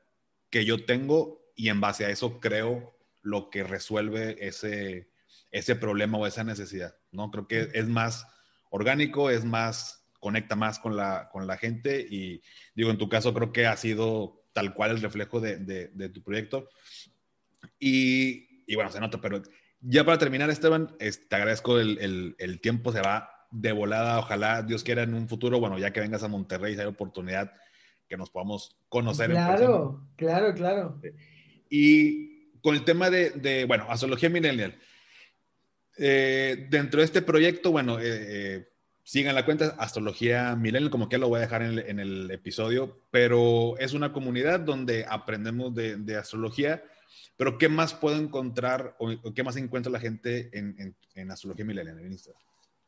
que yo tengo y en base a eso creo lo que resuelve ese, ese problema o esa necesidad, ¿no? Creo que es más orgánico, es más, conecta más con la, con la gente y digo, en tu caso creo que ha sido tal cual el reflejo de, de, tu proyecto. Y, y, bueno, se nota, pero ya para terminar, Esteban, te agradezco el, el, el, tiempo, se va de volada, ojalá Dios quiera en un futuro, bueno, ya que vengas a Monterrey, si hay oportunidad que nos podamos conocer. Claro, claro, claro. Y con el tema de, bueno, astrología millennial. Eh, dentro de este proyecto, bueno, eh, eh, sigan la cuenta Astrología Millennial, como que lo voy a dejar en el, episodio, pero es una comunidad donde aprendemos de, astrología, pero ¿qué más puedo encontrar o, qué más encuentra la gente en, en, Astrología Millennial en Instagram?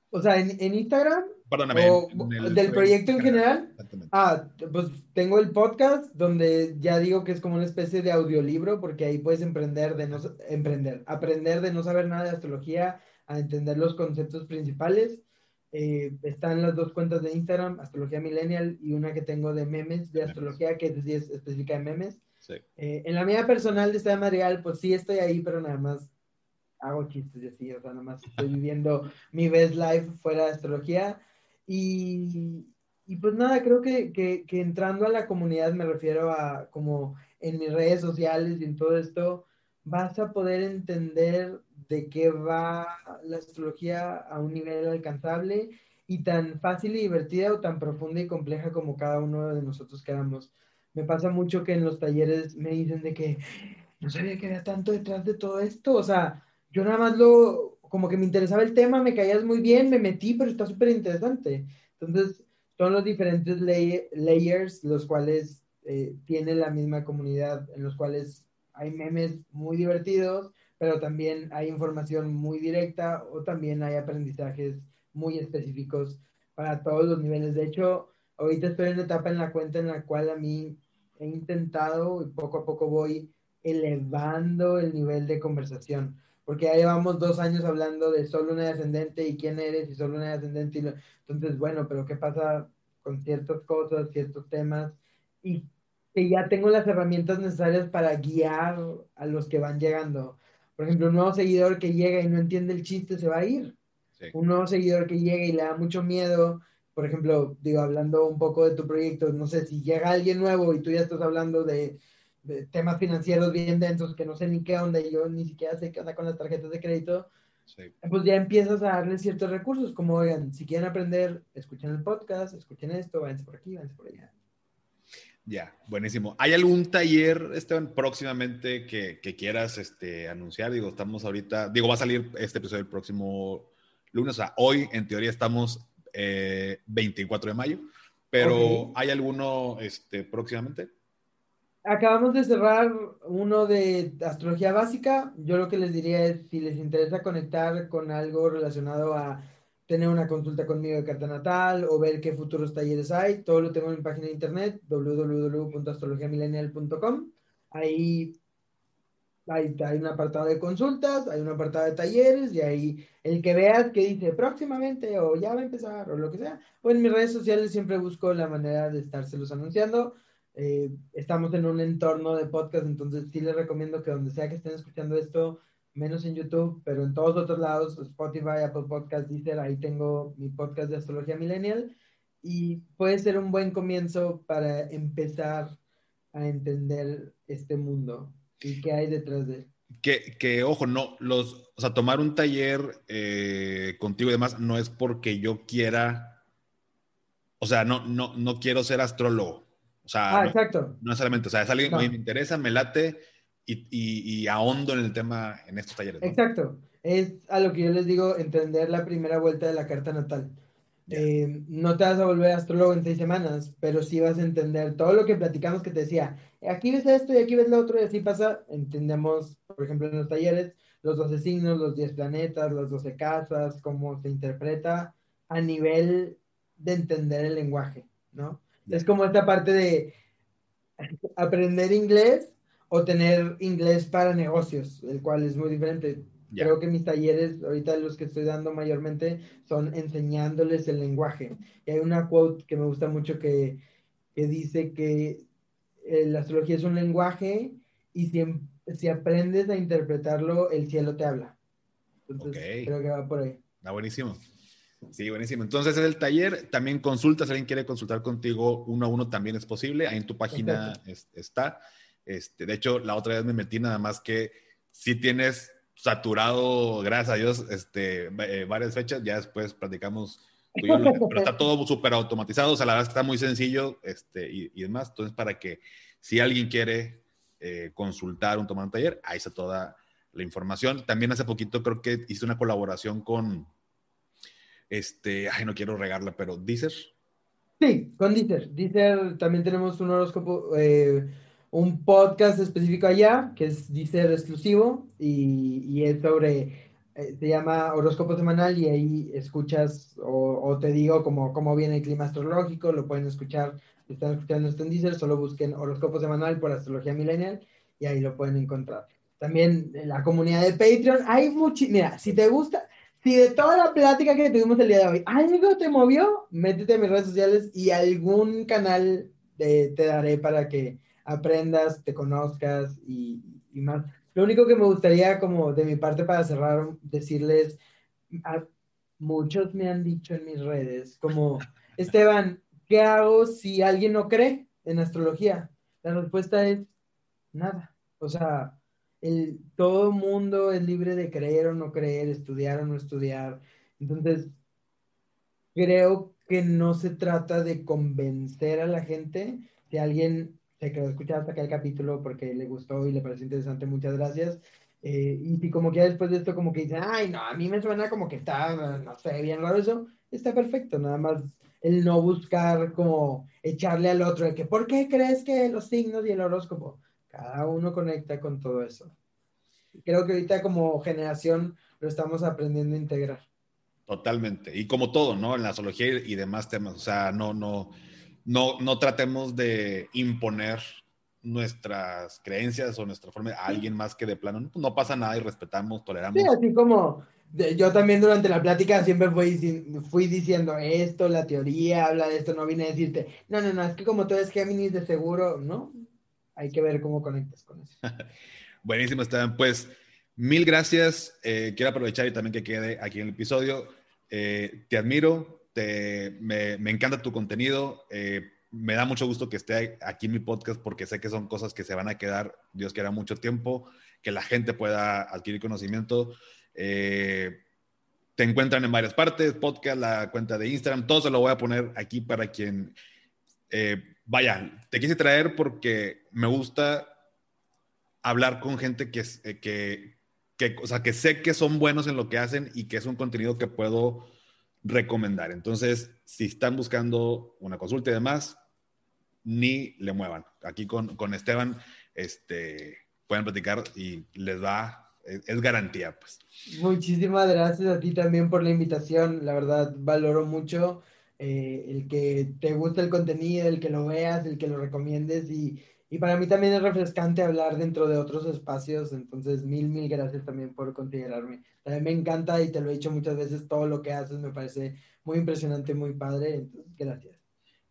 O sea, en, Instagram. Perdóname. O, del proyecto en general. Ah, pues tengo el podcast donde ya digo que es como una especie de audiolibro porque ahí puedes emprender de no emprender, aprender de no saber nada de astrología a entender los conceptos principales. Eh, están las dos cuentas de Instagram, Astrología Millennial, y una que tengo de memes de astrología, que es, específica de memes. Sí. Eh, en la mía personal de Estado de Madrigal, pues sí estoy ahí, pero nada más hago chistes y así, o sea, nomás estoy viviendo mi best life fuera de astrología. Y, y pues nada, creo que, que, que, entrando a la comunidad me refiero a como en mis redes sociales y en todo esto, vas a poder entender de qué va la astrología a un nivel alcanzable y tan fácil y divertida o tan profunda y compleja como cada uno de nosotros queramos. Me pasa mucho que en los talleres me dicen de que no sabía que había tanto detrás de todo esto, o sea, yo nada más lo, como que me interesaba el tema, me caías muy bien, me metí, pero está súper interesante. Entonces, son los diferentes layers los cuales eh, tiene la misma comunidad, en los cuales hay memes muy divertidos, pero también hay información muy directa o también hay aprendizajes muy específicos para todos los niveles. De hecho, ahorita estoy en una etapa en la cuenta en la cual a mí he intentado y poco a poco voy elevando el nivel de conversación porque ya llevamos dos años hablando de solo una ascendente y quién eres y solo una ascendente. Y entonces, bueno, pero ¿qué pasa con ciertas cosas, ciertos temas? Y que ya tengo las herramientas necesarias para guiar a los que van llegando. Por ejemplo, un nuevo seguidor que llega y no entiende el chiste se va a ir. Un nuevo seguidor que llega y le da mucho miedo, por ejemplo, digo, hablando un poco de tu proyecto, no sé, si llega alguien nuevo y tú ya estás hablando de, temas financieros bien densos que no sé ni qué onda y yo ni siquiera sé qué onda con las tarjetas de crédito, pues ya empiezas a darle ciertos recursos, como, oigan, si quieren aprender, escuchen el podcast, escuchen esto, váyanse por aquí, váyanse por allá. Ya, buenísimo. ¿Hay algún taller, Esteban, próximamente que, quieras este, anunciar? Digo, estamos ahorita, digo, va a salir este episodio el próximo lunes, o sea, hoy en teoría estamos 24 eh, de mayo, pero ¿hay alguno este, próximamente? Acabamos de cerrar uno de astrología básica. Yo lo que les diría es, si les interesa conectar con algo relacionado a tener una consulta conmigo de carta natal o ver qué futuros talleres hay. Todo lo tengo en mi página de internet www.astrologiamillennial.com. Ahí hay, hay, un apartado de consultas, hay un apartado de talleres y ahí el que veas que dice próximamente o ya va a empezar o lo que sea. O en mis redes sociales siempre busco la manera de estárselos anunciando. Eh, estamos en un entorno de podcast, entonces sí les recomiendo que donde sea que estén escuchando esto, menos en YouTube, pero en todos otros lados, Spotify, Apple Podcast, Deezer, ahí tengo mi podcast de astrología millennial y puede ser un buen comienzo para empezar a entender este mundo y qué hay detrás de él. Que, que, ojo, no, los, o sea, tomar un taller eh, contigo y demás no es porque yo quiera, o sea, no, no, no quiero ser astrólogo. O sea, ah, exacto. No necesariamente, o sea, es alguien que me interesa, me late y, ahondo en el tema en estos talleres. Exacto. Es a lo que yo les digo, entender la primera vuelta de la carta natal. Eh, no te vas a volver astrólogo en seis semanas, pero sí vas a entender todo lo que platicamos que te decía, aquí ves esto y aquí ves lo otro y así pasa. Entendemos, por ejemplo, en los talleres, los 12 signos, los 10 planetas, las 12 casas, cómo se interpreta a nivel de entender el lenguaje, ¿no? Es como esta parte de aprender inglés o tener inglés para negocios, el cual es muy diferente. Creo que mis talleres, ahorita los que estoy dando mayormente, son enseñándoles el lenguaje. Y hay una quote que me gusta mucho que, que dice que eh, la astrología es un lenguaje y si, em, si, aprendes a interpretarlo, el cielo te habla. Entonces, creo que va por ahí. Está buenísimo. Sí, buenísimo. Entonces, en el taller también consultas, si alguien quiere consultar contigo uno a uno también es posible. Ahí en tu página está. Este, de hecho, la otra vez me metí nada más que si tienes saturado, gracias a Dios, este, eh, varias fechas, ya después platicamos, pero está todo súper automatizado, o sea, la verdad está muy sencillo este, y, y demás. Entonces, para que si alguien quiere eh, consultar un tomar un taller, ahí está toda la información. También hace poquito creo que hice una colaboración con, este, ay, no quiero regarla, pero Deezer. Sí, con Deezer. Deezer también tenemos un horóscopo. Eh, un podcast específico allá, que es Deezer exclusivo, y, y es sobre, eh, se llama horóscopo semanal, y ahí escuchas, o, te digo cómo, cómo viene el clima astrológico, lo pueden escuchar, si están escuchando esto en Deezer, solo busquen horóscopo semanal por astrología millennial, y ahí lo pueden encontrar. También en la comunidad de Patreon, hay mucho, mira, si te gusta, si de toda la plática que tuvimos el día de hoy, algo te movió, métete a mis redes sociales y algún canal te daré para que aprendas, te conozcas y, más. Lo único que me gustaría como de mi parte para cerrar, decirles, a, muchos me han dicho en mis redes, como, Esteban, ¿qué hago si alguien no cree en astrología? La respuesta es nada. O sea, el, todo mundo es libre de creer o no creer, estudiar o no estudiar. Entonces, creo que no se trata de convencer a la gente. Si alguien se quedó escuchar hasta acá el capítulo porque le gustó y le pareció interesante, muchas gracias. Eh, y si como que después de esto como que dicen, ay, no, a mí me suena como que está, no sé, bien raro eso, está perfecto, nada más el no buscar como echarle al otro, el que, ¿por qué crees que los signos y el horóscopo? Cada uno conecta con todo eso. Creo que ahorita como generación lo estamos aprendiendo a integrar. Totalmente. Y como todo, ¿no? En la astrología y demás temas. O sea, no, no, no, no tratemos de imponer nuestras creencias o nuestra forma a alguien más que de plano. No pasa nada y respetamos, toleramos. Sí, así como yo también durante la plática siempre fui, fui diciendo esto, la teoría habla de esto, no vine a decirte, no, no, no, es que como tú eres Géminis de seguro, ¿no? Hay que ver cómo conectas con eso. Buenísimo, Esteban. Pues mil gracias. Eh, quiero aprovechar y también que quede aquí en el episodio. Eh, te admiro, te, me, encanta tu contenido. Eh, me da mucho gusto que esté aquí en mi podcast porque sé que son cosas que se van a quedar, Dios quiera, mucho tiempo, que la gente pueda adquirir conocimiento. Te encuentran en varias partes, podcast, la cuenta de Instagram, todo se lo voy a poner aquí para quien eh, vaya. Te quise traer porque me gusta hablar con gente que, eh, que, que, o sea, que sé que son buenos en lo que hacen y que es un contenido que puedo recomendar. Entonces, si están buscando una consulta y demás, ni le muevan. Aquí con, con Esteban este, pueden platicar y les va, es, garantía. Pues. Muchísimas gracias a ti también por la invitación. La verdad, valoro mucho eh, el que te guste el contenido, el que lo veas, el que lo recomiendes y, y para mí también es refrescante hablar dentro de otros espacios, entonces mil, mil gracias también por considerarme. También me encanta y te lo he dicho muchas veces, todo lo que haces me parece muy impresionante, muy padre, entonces gracias.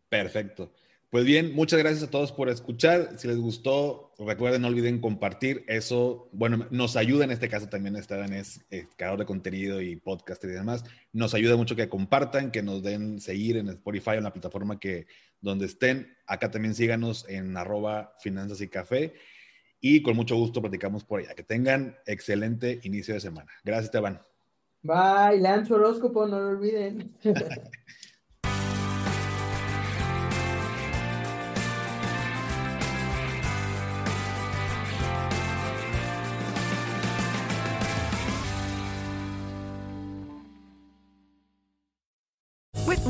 Perfecto. Pues bien, muchas gracias a todos por escuchar. Si les gustó, recuerden, no olviden compartir. Eso, bueno, nos ayuda en este caso también. Esteban es eh, creador de contenido y podcast y demás. Nos ayuda mucho que compartan, que nos den seguir en Spotify o en la plataforma que donde estén. Acá también síganos en arroba finanzas y café. Y con mucho gusto platicamos por allá. Que tengan excelente inicio de semana. Gracias, Esteban. Bye. Lanzo horóscopo, no lo olviden.